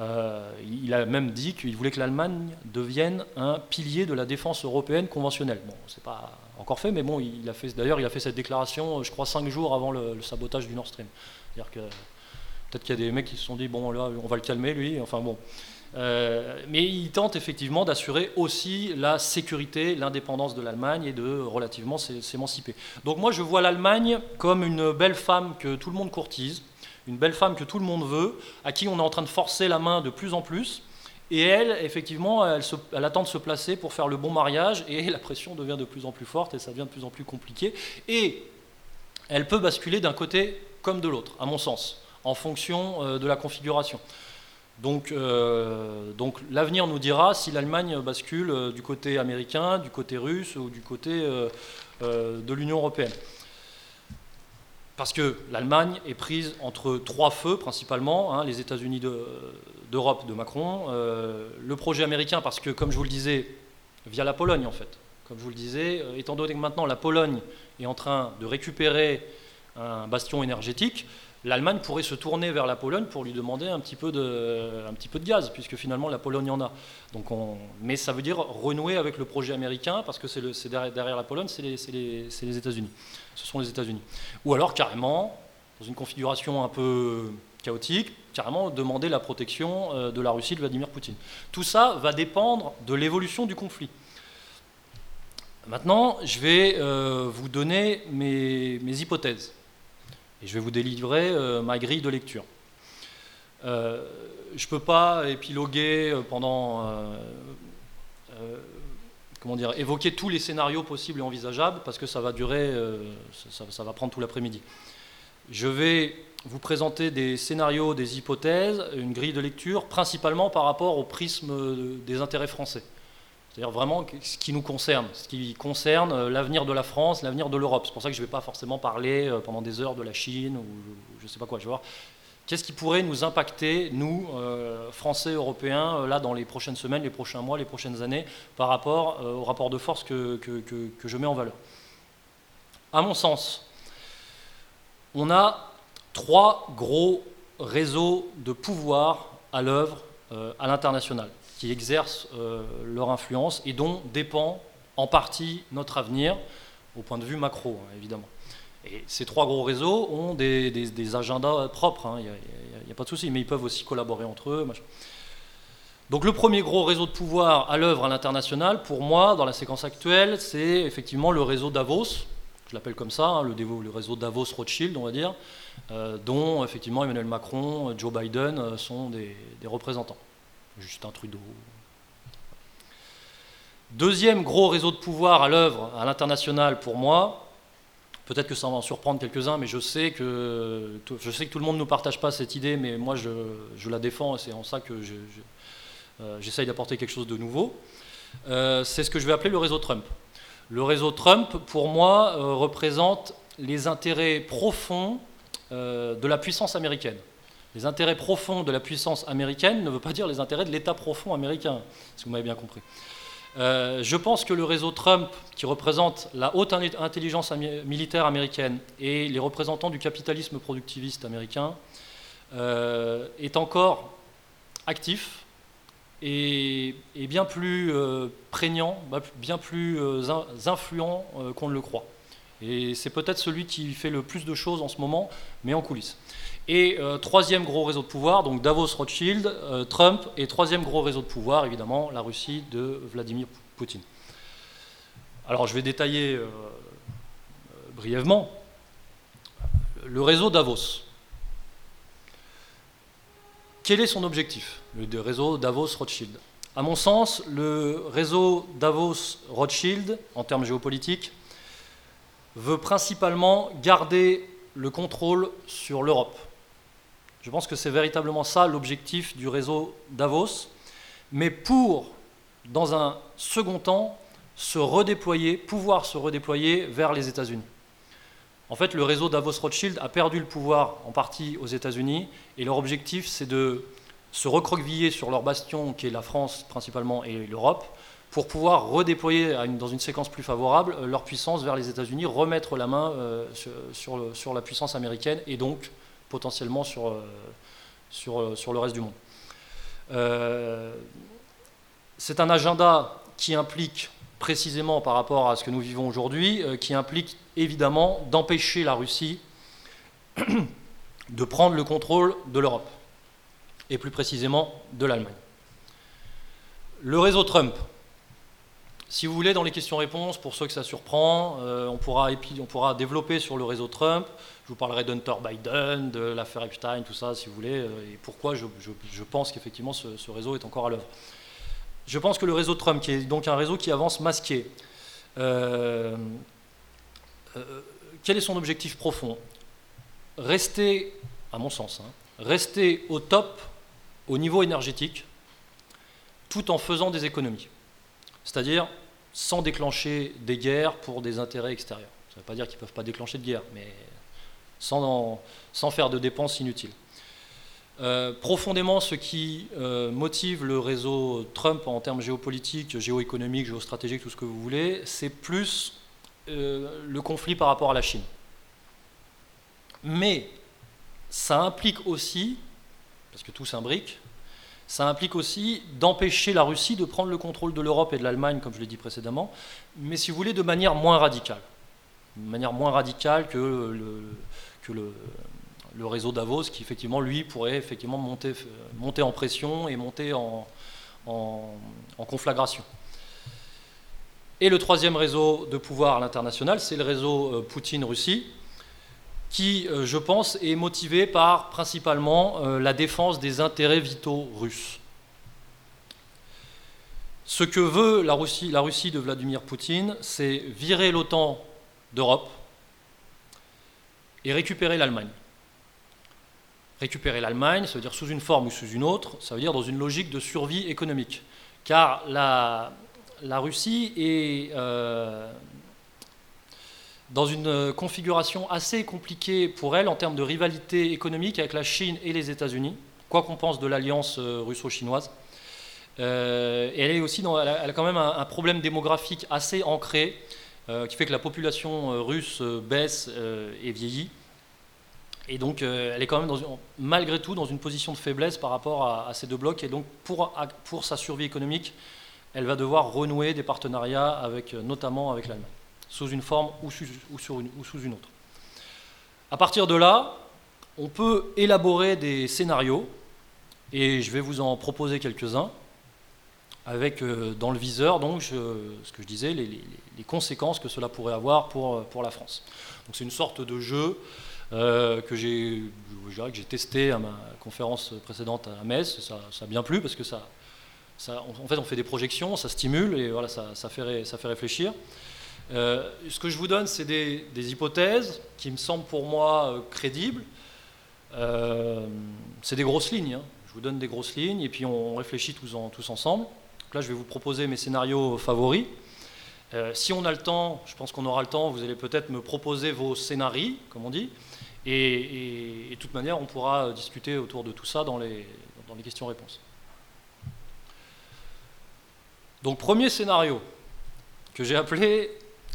Euh, il a même dit qu'il voulait que l'Allemagne devienne un pilier de la défense européenne conventionnelle. Bon, c'est pas encore fait, mais bon, il a fait. D'ailleurs, il a fait cette déclaration, je crois, cinq jours avant le, sabotage du Nord Stream. C'est-à-dire que peut-être qu'il y a des mecs qui se sont dit bon, là, on va le calmer, lui. Enfin bon. Euh, mais il tente effectivement d'assurer aussi la sécurité, l'indépendance de l'Allemagne et de relativement s'émanciper. Donc moi je vois l'Allemagne comme une belle femme que tout le monde courtise, une belle femme que tout le monde veut, à qui on est en train de forcer la main de plus en plus. Et elle, effectivement, elle, attend de se placer pour faire le bon mariage, et la pression devient de plus en plus forte, et ça devient de plus en plus compliqué. Et elle peut basculer d'un côté comme de l'autre, à mon sens, en fonction euh, de la configuration. Donc, euh, donc l'avenir nous dira si l'Allemagne bascule euh, du côté américain, du côté russe ou du côté de l'Union européenne parce que l'Allemagne est prise entre trois feux principalement, hein, les États-Unis d'Europe de, Macron, euh, le projet américain parce que, comme je vous le disais, via la Pologne en fait, comme je vous le disais, euh, étant donné que maintenant la Pologne est en train de récupérer un bastion énergétique, l'Allemagne pourrait se tourner vers la Pologne pour lui demander un petit peu de, gaz, puisque finalement la Pologne en a. Donc on, mais ça veut dire renouer avec le projet américain, parce que c'est derrière, la Pologne, c'est les États-Unis ce sont les États-Unis. Ou alors carrément, dans une configuration un peu chaotique, carrément demander la protection euh, de la Russie de Vladimir Poutine. Tout ça va dépendre de l'évolution du conflit. Maintenant, je vais euh, vous donner mes, hypothèses et je vais vous délivrer euh, ma grille de lecture. je ne peux pas épiloguer pendant comment dire, évoquer tous les scénarios possibles et envisageables, parce que ça va durer, euh, ça, va prendre tout l'après-midi. Je vais vous présenter des scénarios, des hypothèses, une grille de lecture, principalement par rapport au prisme des intérêts français. C'est-à-dire vraiment ce qui nous concerne, ce qui concerne euh, l'avenir de la France, l'avenir de l'Europe. C'est pour ça que je ne vais pas forcément parler euh, pendant des heures de la Chine ou je ne sais pas quoi. Je vais voir qu'est-ce qui pourrait nous impacter, nous, euh, Français, Européens, là, dans les prochaines semaines, les prochains mois, les prochaines années, par rapport au rapport de force que, que, que je mets en valeur? À mon sens, on a trois gros réseaux de pouvoir à l'œuvre à l'international qui exercent euh, leur influence et dont dépend en partie notre avenir, au point de vue macro, hein, évidemment. Et ces trois gros réseaux ont des, agendas propres, il hein, n'y a, pas de souci, mais ils peuvent aussi collaborer entre eux. Donc le premier gros réseau de pouvoir à l'œuvre à l'international, pour moi, dans la séquence actuelle, c'est effectivement le réseau Davos, je l'appelle comme ça, hein, le, réseau Davos-Rothschild, on va dire, euh, dont effectivement Emmanuel Macron, Joe Biden euh, sont des représentants. Justin Trudeau. Deuxième gros réseau de pouvoir à l'œuvre à l'international pour moi, peut-être que ça va en surprendre quelques-uns, mais je sais, que, je sais que tout le monde ne partage pas cette idée, mais moi je, la défends et c'est en ça que euh, j'essaye d'apporter quelque chose de nouveau. Euh, c'est ce que je vais appeler le réseau Trump. Le réseau Trump, pour moi, euh, représente les intérêts profonds de la puissance américaine. Les intérêts profonds de la puissance américaine ne veut pas dire les intérêts de l'État profond américain, si vous m'avez bien compris. Euh, je pense que le réseau Trump, qui représente la haute intelligence militaire américaine et les représentants du capitalisme productiviste américain, euh, est encore actif et, bien plus euh, prégnant, bien plus influent qu'on ne le croit. Et c'est peut-être celui qui fait le plus de choses en ce moment, mais en coulisses. Et euh, troisième gros réseau de pouvoir, donc Davos Rothschild, euh, Trump, et troisième gros réseau de pouvoir, évidemment, la Russie de Vladimir Poutine. Alors je vais détailler euh, brièvement le réseau Davos. Quel est son objectif, le réseau Davos-Rothschild? À mon sens, le réseau Davos-Rothschild, en termes géopolitiques, veut principalement garder le contrôle sur l'Europe. Je pense que c'est véritablement ça l'objectif du réseau Davos, mais pour, dans un second temps, se redéployer, pouvoir se redéployer vers les États-Unis. En fait, le réseau Davos-Rothschild a perdu le pouvoir en partie aux États-Unis, et leur objectif, c'est de se recroqueviller sur leur bastion, qui est la France principalement et l'Europe, pour pouvoir redéployer dans une séquence plus favorable leur puissance vers les États-Unis, remettre la main euh, sur, la puissance américaine et donc potentiellement sur, euh, euh, sur, le reste du monde. c'est un agenda qui implique précisément par rapport à ce que nous vivons aujourd'hui, qui implique évidemment d'empêcher la Russie de prendre le contrôle de l'Europe, et plus précisément de l'Allemagne. Le réseau Trump, si vous voulez, dans les questions-réponses, pour ceux que ça surprend, euh, on, pourra, on, pourra, développer sur le réseau Trump. Je vous parlerai d'Hunter Biden, de l'affaire Epstein, tout ça, si vous voulez, euh, et pourquoi je, pense qu'effectivement ce, réseau est encore à l'œuvre. Je pense que le réseau Trump, qui est donc un réseau qui avance masqué, euh, quel est son objectif profond? Rester, à mon sens, hein, rester au top au niveau énergétique, tout en faisant des économies. C'est-à-dire sans déclencher des guerres pour des intérêts extérieurs. Ça ne veut pas dire qu'ils ne peuvent pas déclencher de guerre, mais sans, sans faire de dépenses inutiles. Euh, profondément, ce qui euh, motive le réseau Trump en termes géopolitiques, géoéconomiques, géostratégiques, tout ce que vous voulez, c'est plus euh, le conflit par rapport à la Chine. Mais ça implique aussi, parce que tout s'imbrique, ça implique aussi d'empêcher la Russie de prendre le contrôle de l'Europe et de l'Allemagne, comme je l'ai dit précédemment, mais si vous voulez, de manière moins radicale. De manière moins radicale que le, réseau Davos, qui effectivement, lui, pourrait effectivement monter, en pression et monter en conflagration. Et le troisième réseau de pouvoir à l'international, c'est le réseau euh, Poutine-Russie, qui, euh, je pense, est motivé par principalement euh, la défense des intérêts vitaux russes. Ce que veut la Russie, la Russie de Vladimir Poutine, c'est virer l'OTAN d'Europe et récupérer l'Allemagne. récupérer l'Allemagne, ça veut dire sous une forme ou sous une autre, ça veut dire dans une logique de survie économique. Car la, la Russie est euh, dans une configuration assez compliquée pour elle en termes de rivalité économique avec la Chine et les États-Unis, quoi qu'on pense de l'alliance euh, russo-chinoise. Euh, et elle, est aussi elle, a, quand même un, problème démographique assez ancré, qui fait que la population russe baisse et vieillit. Et donc, elle est quand même, dans malgré tout, dans une position de faiblesse par rapport à, ces deux blocs. Et donc, pour, pour sa survie économique, elle va devoir renouer des partenariats avec, notamment avec l'Allemagne sous une forme ou, sous une autre. À partir de là, on peut élaborer des scénarios, et je vais vous en proposer quelques-uns, avec euh, dans le viseur donc ce que je disais, les, conséquences que cela pourrait avoir pour, pour la France. Donc c'est une sorte de jeu euh, que j'ai testé à ma conférence précédente à Metz, ça, ça a bien plu parce que ça, en fait on fait des projections, ça stimule et voilà, ça fait réfléchir. Euh, ce que je vous donne, c'est des, des, qui me semblent pour moi euh, crédibles. Euh, c'est des grosses lignes. Hein. Je vous donne des grosses lignes et puis on réfléchit tous, en, tous ensemble. Donc là, je vais vous proposer mes scénarios favoris. si on a le temps, je pense qu'on aura le temps, vous allez peut-être me proposer vos scénarios, comme on dit. Et, de toute manière, on pourra discuter autour de tout ça dans les questions-réponses. Donc, premier scénario que j'ai appelé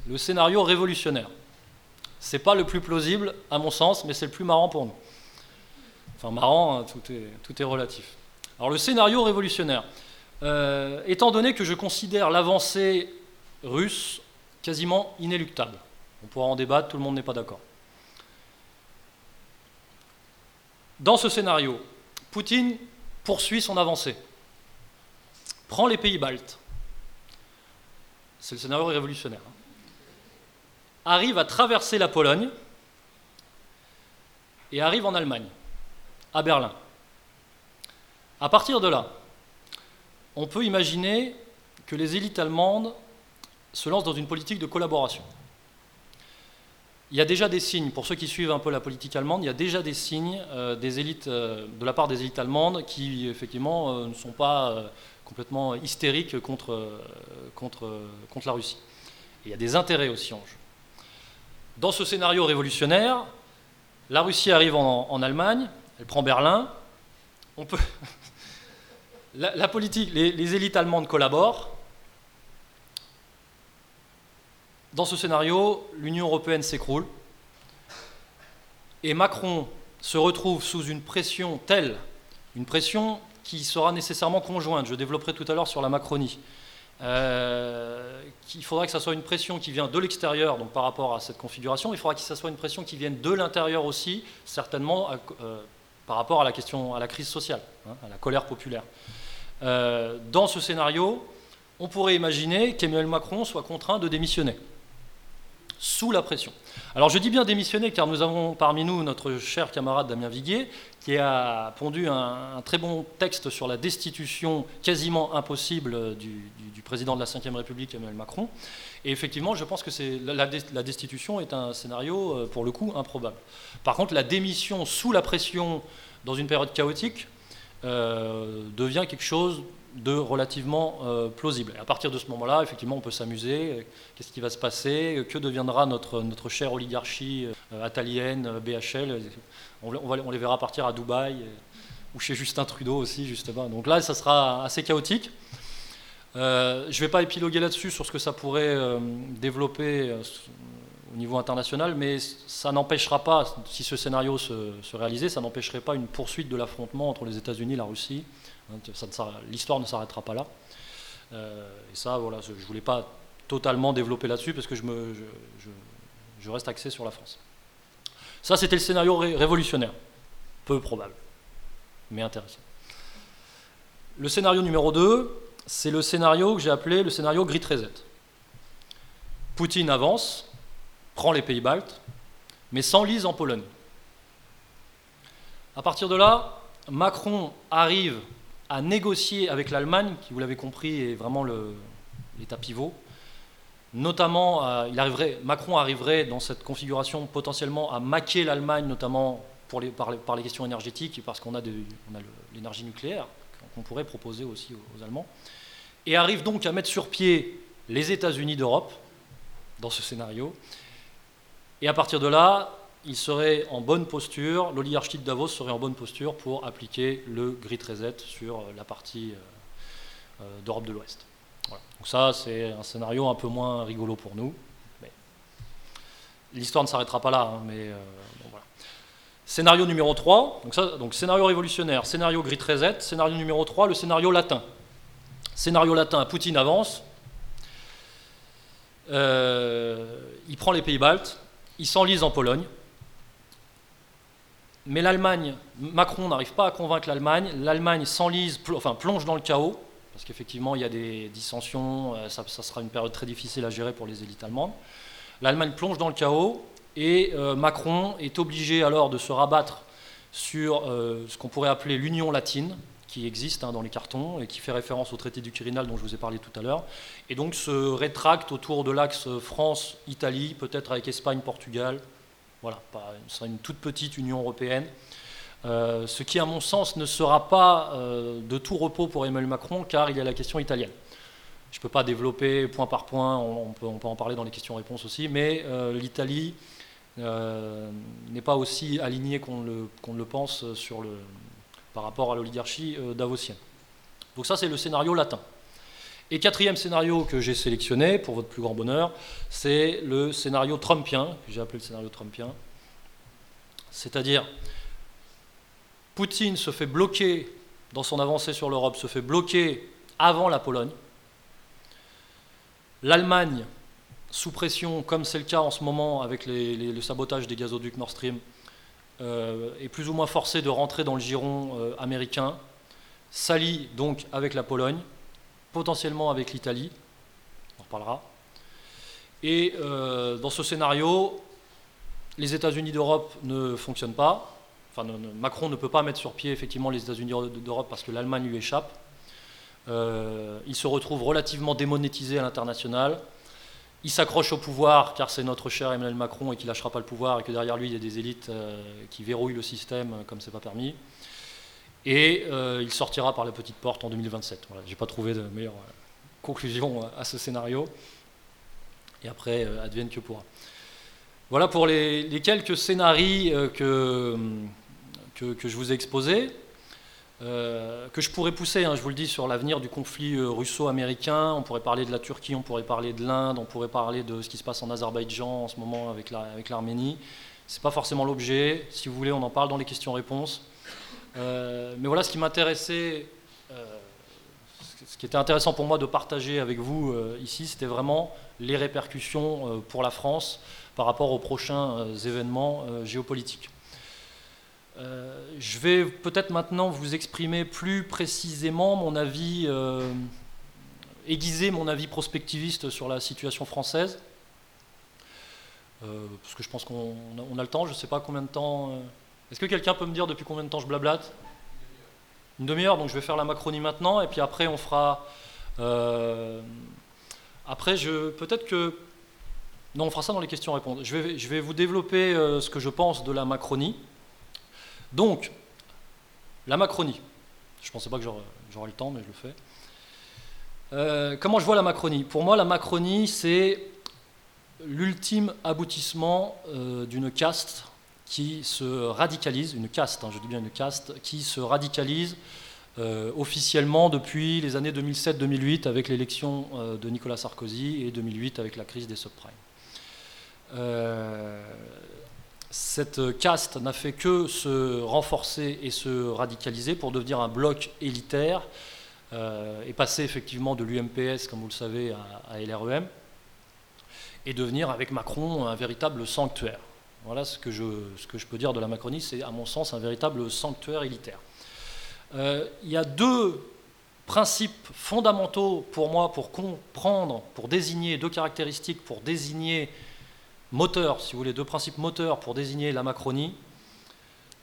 le scénario révolutionnaire. C'est pas le plus plausible, à mon sens, mais c'est le plus marrant pour nous. Enfin, marrant, hein, tout, est, relatif. Alors, le scénario révolutionnaire. Euh, étant donné que je considère l'avancée russe quasiment inéluctable, on pourra en débattre, tout le monde n'est pas d'accord. Dans ce scénario, Poutine poursuit son avancée, prend les pays baltes. C'est le scénario révolutionnaire. Hein arrive à traverser la Pologne et arrive en Allemagne, à Berlin. À partir de là, on peut imaginer que les élites allemandes se lancent dans une politique de collaboration. Il y a déjà des signes, pour ceux qui suivent un peu la politique allemande, il y a déjà des signes euh, des élites, euh, de la part des élites allemandes qui, effectivement, euh, ne sont pas complètement hystériques contre, contre, contre la Russie. il y a des intérêts aussi en jeu. Dans ce scénario révolutionnaire, la Russie arrive en, Allemagne, elle prend Berlin. On peut la, politique, les, élites allemandes collaborent. Dans ce scénario, l'Union européenne s'écroule et Macron se retrouve sous une pression telle, une pression qui sera nécessairement conjointe. Je développerai tout à l'heure sur la Macronie. Euh, il faudra que ça soit une pression qui vient de l'extérieur, donc par rapport à cette configuration. Il faudra que ça soit une pression qui vienne de l'intérieur aussi, certainement euh, par rapport à la question, à la crise sociale, hein, à la colère populaire. Euh, dans ce scénario, on pourrait imaginer qu'Emmanuel Macron soit contraint de démissionner sous la pression. Alors je dis bien démissionner car nous avons parmi nous notre cher camarade Damien Viguier qui a pondu un, très bon texte sur la destitution quasiment impossible du, président de la Ve République Emmanuel Macron. Et effectivement, je pense que la, destitution est un scénario euh, pour le coup improbable. Par contre, la démission sous la pression dans une période chaotique euh, devient quelque chose de relativement euh, plausible. Et à partir de ce moment-là, effectivement, on peut s'amuser. Qu'est-ce qui va se passer Que deviendra notre, notre chère oligarchie euh, atalienne, euh, BHL on, les verra partir à Dubaï ou chez Justin Trudeau aussi, justement. Donc là, ça sera assez chaotique. je ne vais pas épiloguer là-dessus sur ce que ça pourrait développer au niveau international, mais ça n'empêchera pas, si ce scénario se, réalisait, ça n'empêcherait pas une poursuite de l'affrontement entre les États-Unis et la Russie Hein, l'histoire ne s'arrêtera pas là. Euh, et ça, voilà, je ne voulais pas totalement développer là-dessus parce que je, reste axé sur la France. Ça, c'était le scénario révolutionnaire. Peu probable, mais intéressant. Le scénario numéro 2, c'est le scénario que j'ai appelé le scénario Grit Reset. Poutine avance, prend les pays baltes, mais s'enlise en Pologne. À partir de là, Macron arrive à négocier avec l'Allemagne, qui, vous l'avez compris, est vraiment l'état pivot. Notamment, arriverait, Macron arriverait dans cette configuration potentiellement à maquer l'Allemagne, notamment par, les, questions énergétiques, parce qu'on a, l'énergie nucléaire qu'on pourrait proposer aussi aux, Allemands, et arrive donc à mettre sur pied les États-Unis d'Europe dans ce scénario. Et à partir de là, il serait en bonne posture, l'oligarchie de Davos serait en bonne posture pour appliquer le Grid Reset sur la partie euh, euh, d'Europe de l'Ouest. Donc ça, c'est un scénario un peu moins rigolo pour nous. L'histoire ne s'arrêtera pas là, hein, mais euh, voilà. Scénario numéro 3, donc, ça, donc scénario révolutionnaire, scénario Grid Reset, scénario numéro 3, le scénario latin. Scénario latin, Poutine avance, il prend les pays baltes, il s'enlise en Pologne, mais l'Allemagne, Macron n'arrive pas à convaincre l'Allemagne, l'Allemagne s'enlise, enfin plonge dans le chaos, parce qu'effectivement il y a des dissensions, euh, ça, sera une période très difficile à gérer pour les élites allemandes. L'Allemagne plonge dans le chaos et euh, Macron est obligé alors de se rabattre sur euh, ce qu'on pourrait appeler l'Union latine, qui existe hein, dans les cartons et qui fait référence au traité du Quirinal dont je vous ai parlé tout à l'heure, et donc se rétracte autour de l'axe France-Italie, peut-être avec Espagne-Portugal, voilà, ce une toute petite Union européenne. Euh, ce qui, à mon sens, ne sera pas euh, de tout repos pour Emmanuel Macron, car il y a la question italienne. Je ne peux pas développer point par point, on, peut, en parler dans les questions-réponses aussi, mais euh, l'Italie n'est pas aussi alignée qu'on le, le, pense sur le, par rapport à l'oligarchie davosienne. Donc ça, c'est le scénario latin. Et quatrième scénario que j'ai sélectionné, pour votre plus grand bonheur, c'est le scénario trumpien, que j'ai appelé le scénario trumpien. C'est-à-dire, Poutine se fait bloquer dans son avancée sur l'Europe, se fait bloquer avant la Pologne. L'Allemagne, sous pression, comme c'est le cas en ce moment avec le sabotage des gazoducs Nord Stream, euh, est plus ou moins forcée de rentrer dans le giron euh, américain, s'allie donc avec la Pologne potentiellement avec l'Italie, on en reparlera. Et euh, dans ce scénario, les États-Unis d'Europe ne fonctionnent pas. Enfin, Macron ne peut pas mettre sur pied effectivement les États-Unis d'Europe parce que l'Allemagne lui échappe. Euh, il se retrouve relativement démonétisé à l'international. Il s'accroche au pouvoir car c'est notre cher Emmanuel Macron et qu'il lâchera pas le pouvoir et que derrière lui il y a des élites euh, qui verrouillent le système comme c'est pas permis et euh, il sortira par la petite porte en 2027. Voilà, J'ai pas trouvé de meilleure euh, conclusion à ce scénario. Et après, euh, advienne que pourra. Voilà pour les, quelques scénarios que, que, je vous ai exposés, que je pourrais pousser, hein, je vous le dis, sur l'avenir du conflit russo-américain. On pourrait parler de la Turquie, on pourrait parler de l'Inde, on pourrait parler de ce qui se passe en Azerbaïdjan en ce moment avec l'Arménie. Ce n'est pas forcément l'objet. Si vous voulez, on en parle dans les questions-réponses. Euh, mais voilà ce qui m'intéressait, euh, ce qui était intéressant pour moi de partager avec vous euh, ici, c'était vraiment les répercussions pour la France par rapport aux prochains événements géopolitiques. Je vais peut-être maintenant vous exprimer plus précisément mon avis, aiguiser mon avis prospectiviste sur la situation française. parce que je pense qu'on a, le temps, je ne sais pas combien de temps. Est-ce que quelqu'un peut me dire depuis combien de temps je blablate? Une demi-heure, donc je vais faire la Macronie maintenant, et puis après on fera... Euh, après, peut-être que... Non, on fera ça dans les questions-réponses. Je vais, je vais vous développer euh, ce que je pense de la Macronie. Donc, la Macronie. Je ne pensais pas que j'aurais le temps, mais je le fais. Euh, comment je vois la Macronie? Pour moi, la Macronie, c'est l'ultime aboutissement d'une caste qui se radicalise, une caste, hein, je dis bien une caste, qui se radicalise euh, officiellement depuis les années 2007-2008 avec l'élection euh, de Nicolas Sarkozy et 2008 avec la crise des subprimes. Euh, cette caste n'a fait que se renforcer et se radicaliser pour devenir un bloc élitaire et passer effectivement de l'UMPS, comme vous le savez, à, à LREM, et devenir avec Macron un véritable sanctuaire. Voilà ce que je, ce que je peux dire de la Macronie, c'est à mon sens un véritable sanctuaire élitaire. Euh, il y a deux principes fondamentaux pour moi pour comprendre, pour désigner deux caractéristiques, pour désigner moteur, si vous voulez, deux principes moteurs pour désigner la Macronie.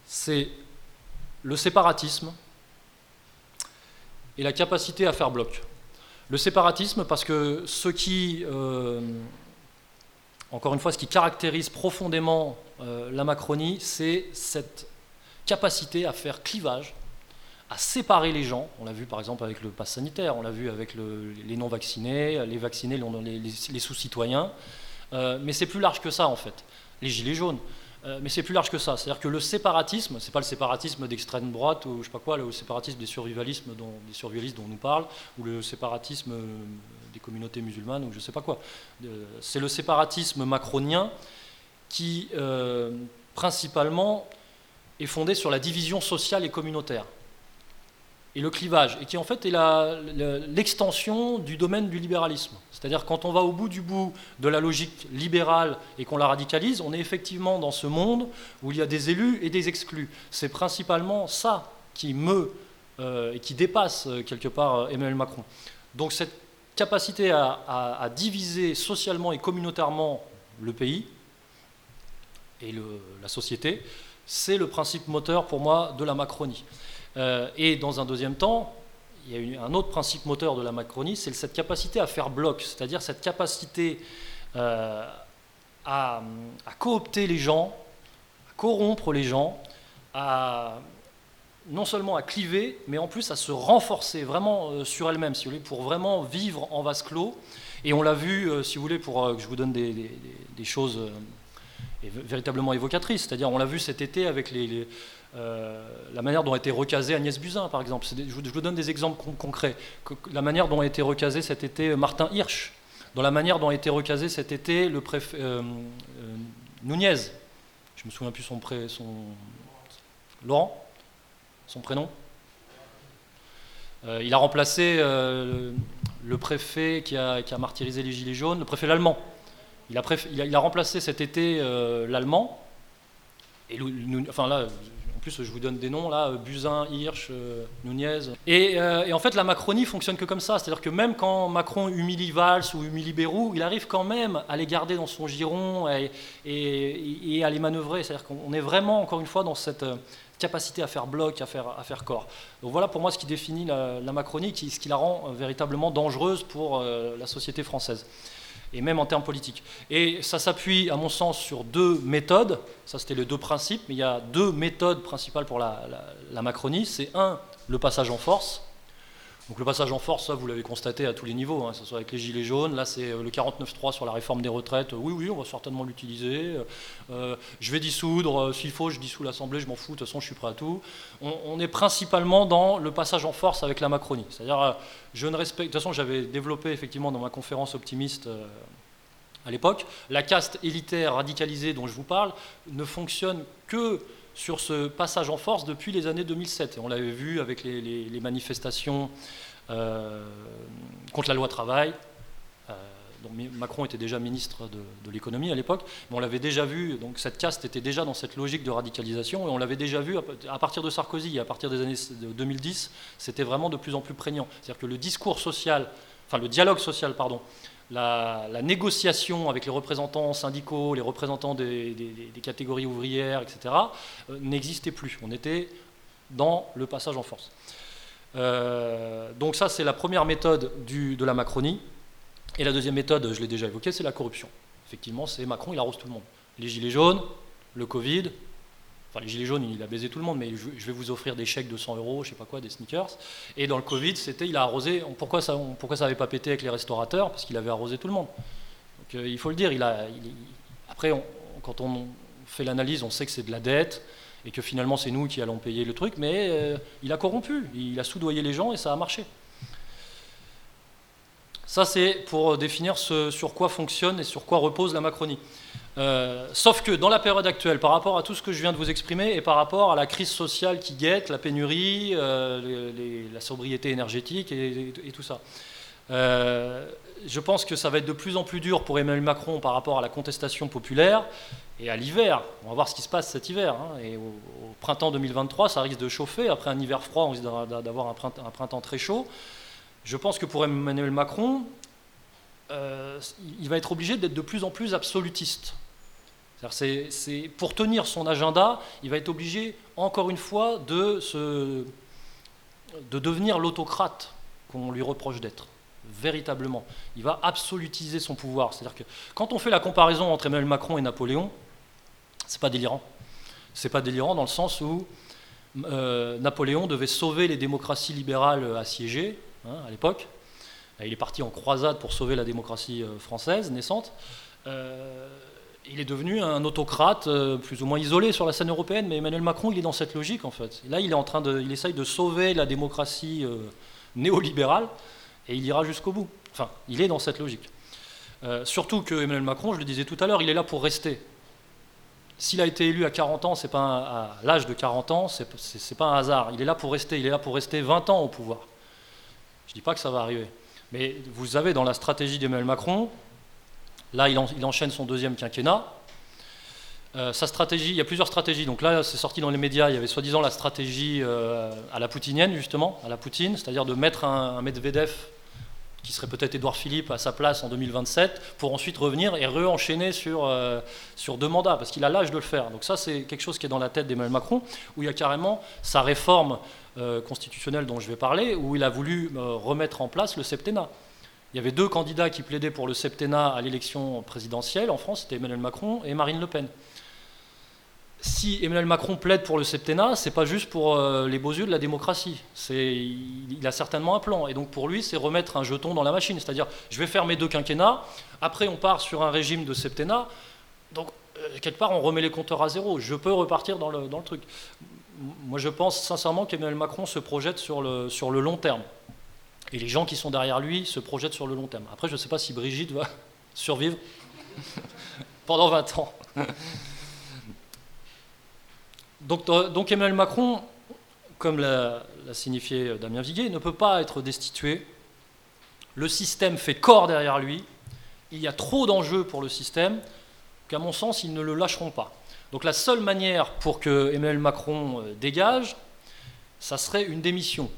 C'est le séparatisme et la capacité à faire bloc. Le séparatisme parce que ce qui euh, encore une fois, ce qui caractérise profondément euh, la Macronie, c'est cette capacité à faire clivage, à séparer les gens. On l'a vu par exemple avec le pass sanitaire, on l'a vu avec les non-vaccinés, les vaccinés, les, sous-citoyens. Euh, mais c'est plus large que ça en fait. Les gilets jaunes. Euh, mais c'est plus large que ça. C'est-à-dire que le séparatisme, c'est pas le séparatisme d'extrême droite ou je sais pas quoi, le séparatisme des survivalistes dont on nous parle, ou le séparatisme des communautés musulmanes ou je sais pas quoi. Euh, c'est le séparatisme macronien qui principalement est fondé sur la division sociale et communautaire et le clivage, et qui en fait est l'extension du domaine du libéralisme. C'est-à-dire quand on va au bout du bout de la logique libérale et qu'on la radicalise, on est effectivement dans ce monde où il y a des élus et des exclus. C'est principalement ça qui meut euh, et qui dépasse euh, quelque part euh, Emmanuel Macron. Donc cette capacité à, diviser socialement et communautairement le pays et la société, c'est le principe moteur pour moi de la Macronie. Euh, et dans un deuxième temps, il y a eu un autre principe moteur de la Macronie, c'est cette capacité à faire bloc, c'est-à-dire cette capacité euh, à, coopter les gens, à corrompre les gens, à non seulement à cliver, mais en plus à se renforcer vraiment euh, sur elle-même, si vous voulez, pour vraiment vivre en vase clos. Et on l'a vu, si vous voulez, pour que je vous donne des, choses véritablement évocatrices, c'est-à-dire on l'a vu cet été avec les euh, la manière dont a été recasée Agnès Buzyn, par exemple. je, vous donne des exemples concrets. La manière dont a été recasé cet été Martin Hirsch, dans la manière dont a été recasé cet été le préfet euh, euh, Nunez. Je me souviens plus son prénom. Son, Laurent Son prénom Il a remplacé le, préfet qui a, martyrisé les Gilets jaunes, le préfet l'allemand. Il a, remplacé cet été l'allemand. Enfin là, plus, je vous donne des noms là, Buzyn, Hirsch, euh, Nunez. Euh, et, en fait, la Macronie fonctionne que comme ça. C'est-à-dire que même quand Macron humilie Valls ou humilie Bérou, il arrive quand même à les garder dans son giron et, à les manœuvrer. C'est-à-dire qu'on est vraiment, encore une fois, dans cette euh, capacité à faire bloc, à faire corps. Donc voilà pour moi ce qui définit la, Macronie, ce qui la rend véritablement dangereuse pour la société française et même en termes politiques. Et ça s'appuie, à mon sens, sur deux méthodes. Ça, c'était les deux principes, mais il y a deux méthodes principales pour la, Macronie. C'est un, le passage en force. Donc le passage en force, ça, vous l'avez constaté à tous les niveaux, hein, que ce soit avec les gilets jaunes. Là, c'est euh, le 49.3 sur la réforme des retraites. Oui, oui, on va certainement l'utiliser. Euh, je vais dissoudre. Euh, s'il faut, je dissous l'Assemblée, je m'en fous. De toute façon, je suis prêt à tout. On, est principalement dans le passage en force avec la Macronie. C'est-à-dire, je ne respecte. De toute façon, j'avais développé effectivement dans ma conférence optimiste à l'époque, la caste élitaire radicalisée dont je vous parle ne fonctionne que sur ce passage en force depuis les années 2007. Et on l'avait vu avec les, manifestations euh, contre la loi travail. Euh, Macron était déjà ministre de, l'économie à l'époque, mais on l'avait déjà vu, donc cette caste était déjà dans cette logique de radicalisation, et on l'avait déjà vu à, partir de Sarkozy, à partir des années 2010, c'était vraiment de plus en plus prégnant. C'est-à-dire que le discours social, enfin le dialogue social, pardon, la, négociation avec les représentants syndicaux, les représentants des, catégories ouvrières, etc., euh, n'existait plus. On était dans le passage en force. Euh, donc ça, c'est la première méthode de la Macronie. Et la deuxième méthode, je l'ai déjà évoquée, c'est la corruption. Effectivement, c'est Macron, il arrose tout le monde. Les gilets jaunes, le Covid, Enfin, les gilets jaunes, il a baisé tout le monde, mais je vais vous offrir des chèques de 100 euros, je sais pas quoi, des sneakers. Et dans le Covid, c'était, il a arrosé. Pourquoi ça, avait pas pété avec les restaurateurs? Parce qu'il avait arrosé tout le monde. Euh, il faut le dire. Après, quand on fait l'analyse, on sait que c'est de la dette et que finalement c'est nous qui allons payer le truc, mais euh, il a corrompu, il a soudoyé les gens et ça a marché. Ça, c'est pour définir sur quoi fonctionne et sur quoi repose la Macronie. Euh, sauf que dans la période actuelle, par rapport à tout ce que je viens de vous exprimer et par rapport à la crise sociale qui guette, la pénurie, euh, la sobriété énergétique et, tout ça, euh, je pense que ça va être de plus en plus dur pour Emmanuel Macron par rapport à la contestation populaire et à l'hiver. On va voir ce qui se passe cet hiver. Hein. Et au, printemps 2023, ça risque de chauffer. Après un hiver froid, on risque d'avoir un un printemps très chaud. Je pense que pour Emmanuel Macron, il va être obligé d'être de plus en plus absolutiste. Pour tenir son agenda, il va être obligé, encore une fois, de, devenir l'autocrate qu'on lui reproche d'être, véritablement. Il va absolutiser son pouvoir. C'est-à-dire que quand on fait la comparaison entre Emmanuel Macron et Napoléon, c'est pas délirant. C'est pas délirant dans le sens où Napoléon devait sauver les démocraties libérales assiégées hein, à l'époque. Il est parti en croisade pour sauver la démocratie française naissante il est devenu un autocrate euh, plus ou moins isolé sur la scène européenne, mais Emmanuel Macron, il est dans cette logique en fait. Là, il est en train de, il essaye de sauver la démocratie euh, néolibérale et il ira jusqu'au bout. Enfin, il est dans cette logique. Euh, surtout que Emmanuel Macron, je le disais tout à l'heure, il est là pour rester. S'il a été élu à 40 ans, c'est pas à l'âge de 40 ans, c'est pas un hasard. Il est là pour rester. Il est là pour rester 20 ans au pouvoir. Je dis pas que ça va arriver. Mais vous avez dans la stratégie d'Emmanuel Macron Là, il, enchaîne son deuxième quinquennat. Euh, sa stratégie, il y a plusieurs stratégies. Donc là, c'est sorti dans les médias. Il y avait soi-disant la stratégie euh, à la poutinienne, justement, à la Poutine, c'est-à-dire de mettre un, Medvedev, qui serait peut-être Édouard Philippe, à sa place en 2027, pour ensuite revenir et re-enchaîner sur, euh, sur deux mandats, parce qu'il a l'âge de le faire. Donc ça, c'est quelque chose qui est dans la tête d'Emmanuel Macron, où il y a carrément sa réforme constitutionnelle dont je vais parler, où il a voulu remettre en place le septennat. Il y avait deux candidats qui plaidaient pour le septennat à l'élection présidentielle en France, c'était Emmanuel Macron et Marine Le Pen. Si Emmanuel Macron plaide pour le septennat, c'est pas juste pour euh, les beaux yeux de la démocratie. il, a certainement un plan. Et donc pour lui, c'est remettre un jeton dans la machine. C'est-à-dire, je vais faire mes deux quinquennats, après on part sur un régime de septennat. Donc, euh, quelque part, on remet les compteurs à zéro. Je peux repartir dans le, truc. Moi, je pense sincèrement qu'Emmanuel Macron se projette sur le, sur le long terme. Et les gens qui sont derrière lui se projettent sur le long terme. Après, je ne sais pas si Brigitte va survivre pendant 20 ans. donc, euh, donc, Emmanuel Macron, comme l'a signifié Damien Viguet, ne peut pas être destitué. Le système fait corps derrière lui. Il y a trop d'enjeux pour le système qu'à mon sens, ils ne le lâcheront pas. Donc la seule manière pour que Emmanuel Macron euh, dégage, ça serait une démission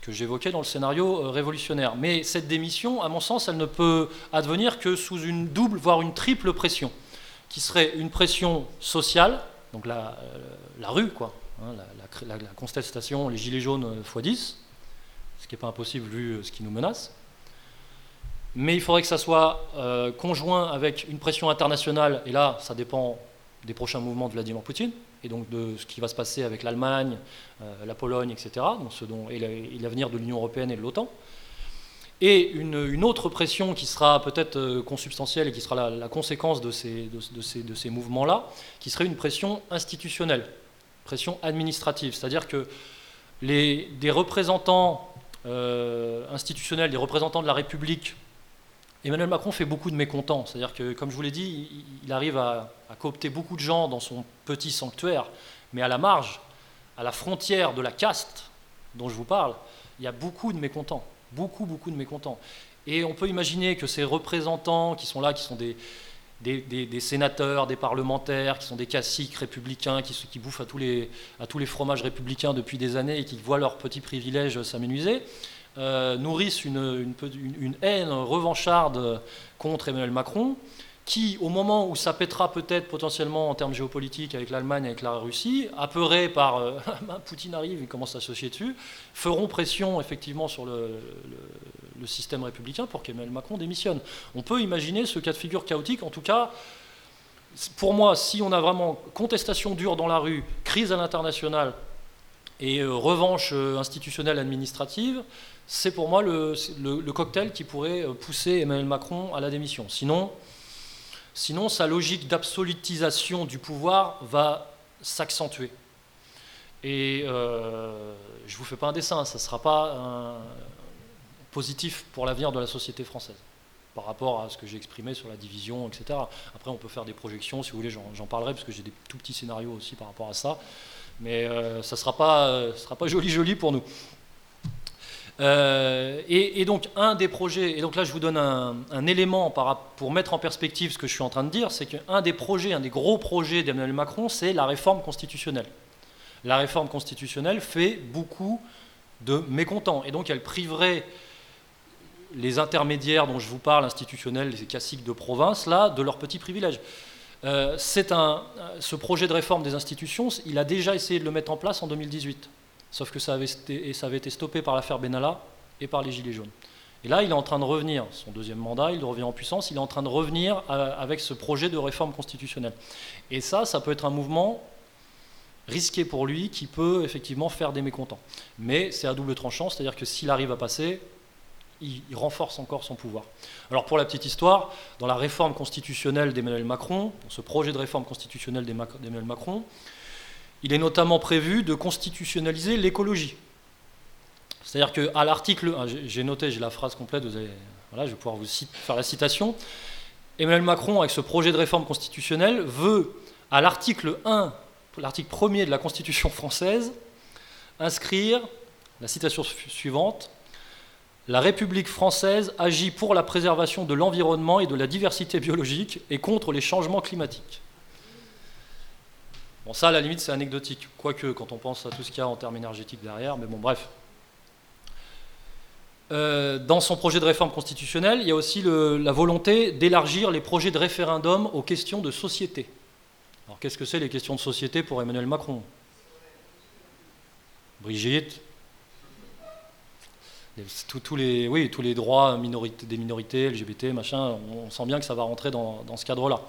que j'évoquais dans le scénario euh, révolutionnaire. Mais cette démission, à mon sens, elle ne peut advenir que sous une double, voire une triple pression, qui serait une pression sociale, donc la, euh, la rue, quoi, hein, la, contestation, les gilets jaunes x 10, ce qui n'est pas impossible vu euh, ce qui nous menace. Mais il faudrait que ça soit conjoint avec une pression internationale, et là, ça dépend des prochains mouvements de Vladimir Poutine et donc de ce qui va se passer avec l'Allemagne, euh, la Pologne, etc., et l'avenir de l'Union européenne et de l'OTAN. Et une, autre pression qui sera peut-être euh, consubstantielle et qui sera la, conséquence de ces, mouvements-là, qui serait une pression institutionnelle, pression administrative. C'est-à-dire que des représentants euh, institutionnels, des représentants de la République Emmanuel Macron fait beaucoup de mécontents. C'est-à-dire que, comme je vous l'ai dit, il arrive à, coopter beaucoup de gens dans son petit sanctuaire, mais à la marge, à la frontière de la caste dont je vous parle, il y a beaucoup de mécontents. Beaucoup, beaucoup de mécontents. Et on peut imaginer que ces représentants qui sont là, qui sont des, sénateurs, des parlementaires, qui sont des caciques républicains, qui, qui bouffent à tous, les, à tous les fromages républicains depuis des années et qui voient leurs petits privilèges s'amenuiser, euh, nourrissent une, haine revancharde contre Emmanuel Macron, qui, au moment où ça pètera peut-être potentiellement en termes géopolitiques avec l'Allemagne, avec la Russie, apeurés par euh, Poutine arrive, il commence à associer dessus, feront pression effectivement sur le, le système républicain pour qu'Emmanuel Macron démissionne. On peut imaginer ce cas de figure chaotique, en tout cas. Pour moi, si on a vraiment contestation dure dans la rue, crise à l'international et euh, revanche institutionnelle administrative, c'est pour moi le, cocktail qui pourrait euh, pousser Emmanuel Macron à la démission. Sinon, sinon sa logique d'absolutisation du pouvoir va s'accentuer. Et euh, je ne vous fais pas un dessin, ça ne sera pas positif pour l'avenir de la société française par rapport à ce que j'ai exprimé sur la division, etc. Après, on peut faire des projections, si vous voulez, j'en parlerai, parce que j'ai des tout petits scénarios aussi par rapport à ça. Mais euh, ça ne sera pas, sera pas joli, joli pour nous. Euh, et, donc un des projets, et donc là je vous donne un, élément pour mettre en perspective ce que je suis en train de dire, c'est qu'un des projets, un des gros projets d'Emmanuel Macron, c'est la réforme constitutionnelle. La réforme constitutionnelle fait beaucoup de mécontents, et donc elle priverait les intermédiaires dont je vous parle, institutionnels, les classiques de province, là, de leurs petits privilèges. Euh, un, ce projet de réforme des institutions, il a déjà essayé de le mettre en place en 2018. Sauf que ça avait, été, ça avait été stoppé par l'affaire Benalla et par les Gilets jaunes. Et là, il est en train de revenir, son deuxième mandat, il revient en puissance, il est en train de revenir avec ce projet de réforme constitutionnelle. Et ça, ça peut être un mouvement risqué pour lui qui peut effectivement faire des mécontents. Mais c'est à double tranchant, c'est-à-dire que s'il arrive à passer, il, renforce encore son pouvoir. Alors pour la petite histoire, dans la réforme constitutionnelle d'Emmanuel Macron, dans ce projet de réforme constitutionnelle d'Emmanuel Macron, il est notamment prévu de constitutionnaliser l'écologie. C'est-à-dire qu'à l'article, j'ai noté, j'ai la phrase complète, voilà, je vais pouvoir vous faire la citation. Emmanuel Macron, avec ce projet de réforme constitutionnelle, veut, à l'article 1, l'article 1er de la Constitution française, inscrire la citation suivante La République française agit pour la préservation de l'environnement et de la diversité biologique et contre les changements climatiques. Bon, ça, à la limite, c'est anecdotique, quoique quand on pense à tout ce qu'il y a en termes énergétiques derrière, mais bon, bref. Euh, dans son projet de réforme constitutionnelle, il y a aussi la volonté d'élargir les projets de référendum aux questions de société. Alors qu'est-ce que c'est les questions de société pour Emmanuel Macron? Brigitte? Les, oui, tous les droits des minorités, LGBT, machin, on sent bien que ça va rentrer dans, ce cadre-là.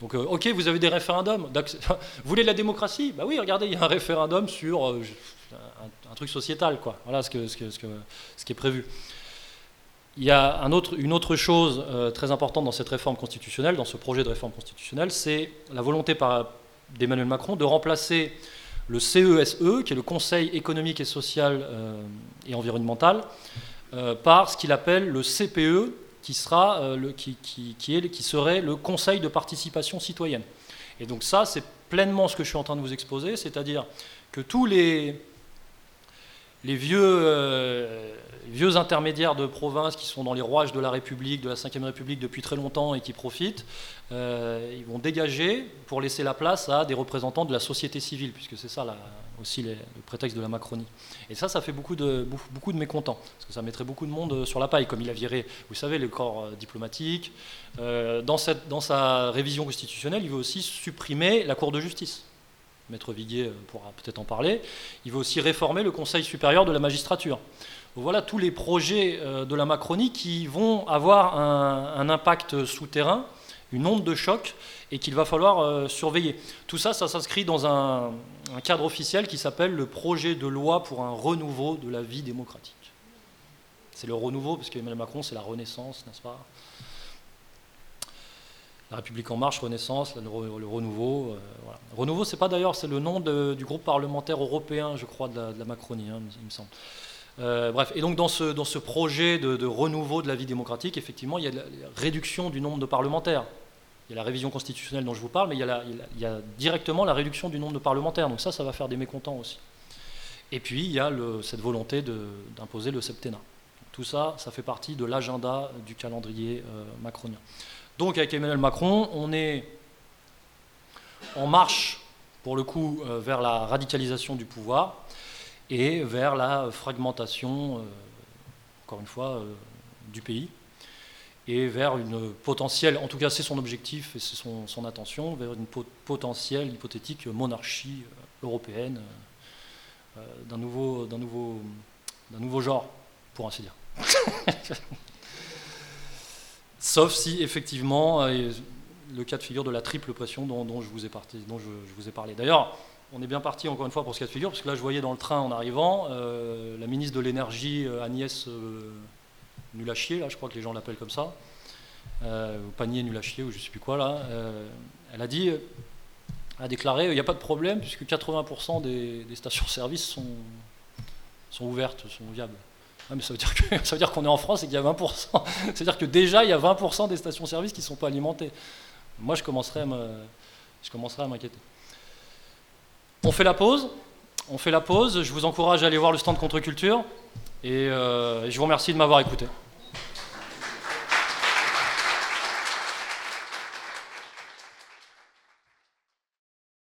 Donc, euh, ok, vous avez des référendums. Vous voulez de la démocratie Bah oui, regardez, il y a un référendum sur euh, un, truc sociétal, quoi. Voilà ce, qui est prévu. Il y a une autre chose euh, très importante dans cette réforme constitutionnelle, dans ce projet de réforme constitutionnelle, c'est la volonté d'Emmanuel Macron de remplacer le CESE, e, qui est le Conseil économique et social et environnemental, par ce qu'il appelle le CPE, qui, sera, le, qui, qui, est, qui serait le Conseil de participation citoyenne. Et donc ça, c'est pleinement ce que je suis en train de vous exposer, c'est-à-dire que tous les, les vieux, euh, vieux intermédiaires de province qui sont dans les rouages de la République, de la Ve République depuis très longtemps et qui profitent, euh, ils vont dégager pour laisser la place à des représentants de la société civile, puisque c'est ça aussi le prétexte de la Macronie. Et ça, ça fait beaucoup de, beaucoup de mécontents, parce que ça mettrait beaucoup de monde sur la paille, comme il a viré, vous savez, le corps euh, diplomatique. dans, cette, dans sa révision constitutionnelle, il veut aussi supprimer la Cour de justice. Maître Viguier euh, pourra peut-être en parler, il veut aussi réformer le Conseil supérieur de la magistrature. Voilà tous les projets euh, de la Macronie qui vont avoir un, impact souterrain, une onde de choc, et qu'il va falloir euh, surveiller. Tout ça, ça s'inscrit dans un, cadre officiel qui s'appelle le projet de loi pour un renouveau de la vie démocratique. C'est le renouveau, parce qu'Emmanuel Macron, c'est la renaissance, n'est-ce pas? La République en marche, Renaissance, le, Renouveau. Euh. Renouveau, c'est pas d'ailleurs, c'est le nom du groupe parlementaire européen, je crois, de la, Macronie, hein, il me semble. Euh, bref, et donc dans ce projet de, renouveau de la vie démocratique, effectivement, il y a la réduction du nombre de parlementaires. Il y a la révision constitutionnelle dont je vous parle, mais il y a, directement la réduction du nombre de parlementaires. Donc ça, ça va faire des mécontents aussi. Et puis, il y a cette volonté d'imposer le septennat. Tout ça, ça fait partie de l'agenda du calendrier euh, macronien. Donc avec Emmanuel Macron, on est en marche, pour le coup, euh, vers la radicalisation du pouvoir et vers la fragmentation, euh, encore une fois, du pays, et vers une potentielle, en tout cas c'est son objectif et c'est son, son, intention, vers une potentielle hypothétique monarchie européenne d'un nouveau, nouveau, genre, pour ainsi dire. Sauf si effectivement euh, le cas de figure de la triple pression dont, je, vous ai parlé. D'ailleurs, on est bien parti encore une fois pour ce cas de figure, parce que là je voyais dans le train en arrivant euh, la ministre de l'énergie euh, Agnès Nulachier, là je crois que les gens l'appellent comme ça, ou panier Nulachier ou je ne sais plus quoi là, elle a dit, a déclaré, il n'y a pas de problème puisque 80% des, stations-service sont, ouvertes, sont viables. Ah, mais ça veut dire qu'on est en France et qu'il y a 20%. C'est-à-dire que déjà, il y a 20% des stations-service qui ne sont pas alimentées. Moi, je commencerai à m'inquiéter. On fait la pause. On fait la pause. Je vous encourage à aller voir le stand contre-culture. Et, euh, et je vous remercie de m'avoir écouté.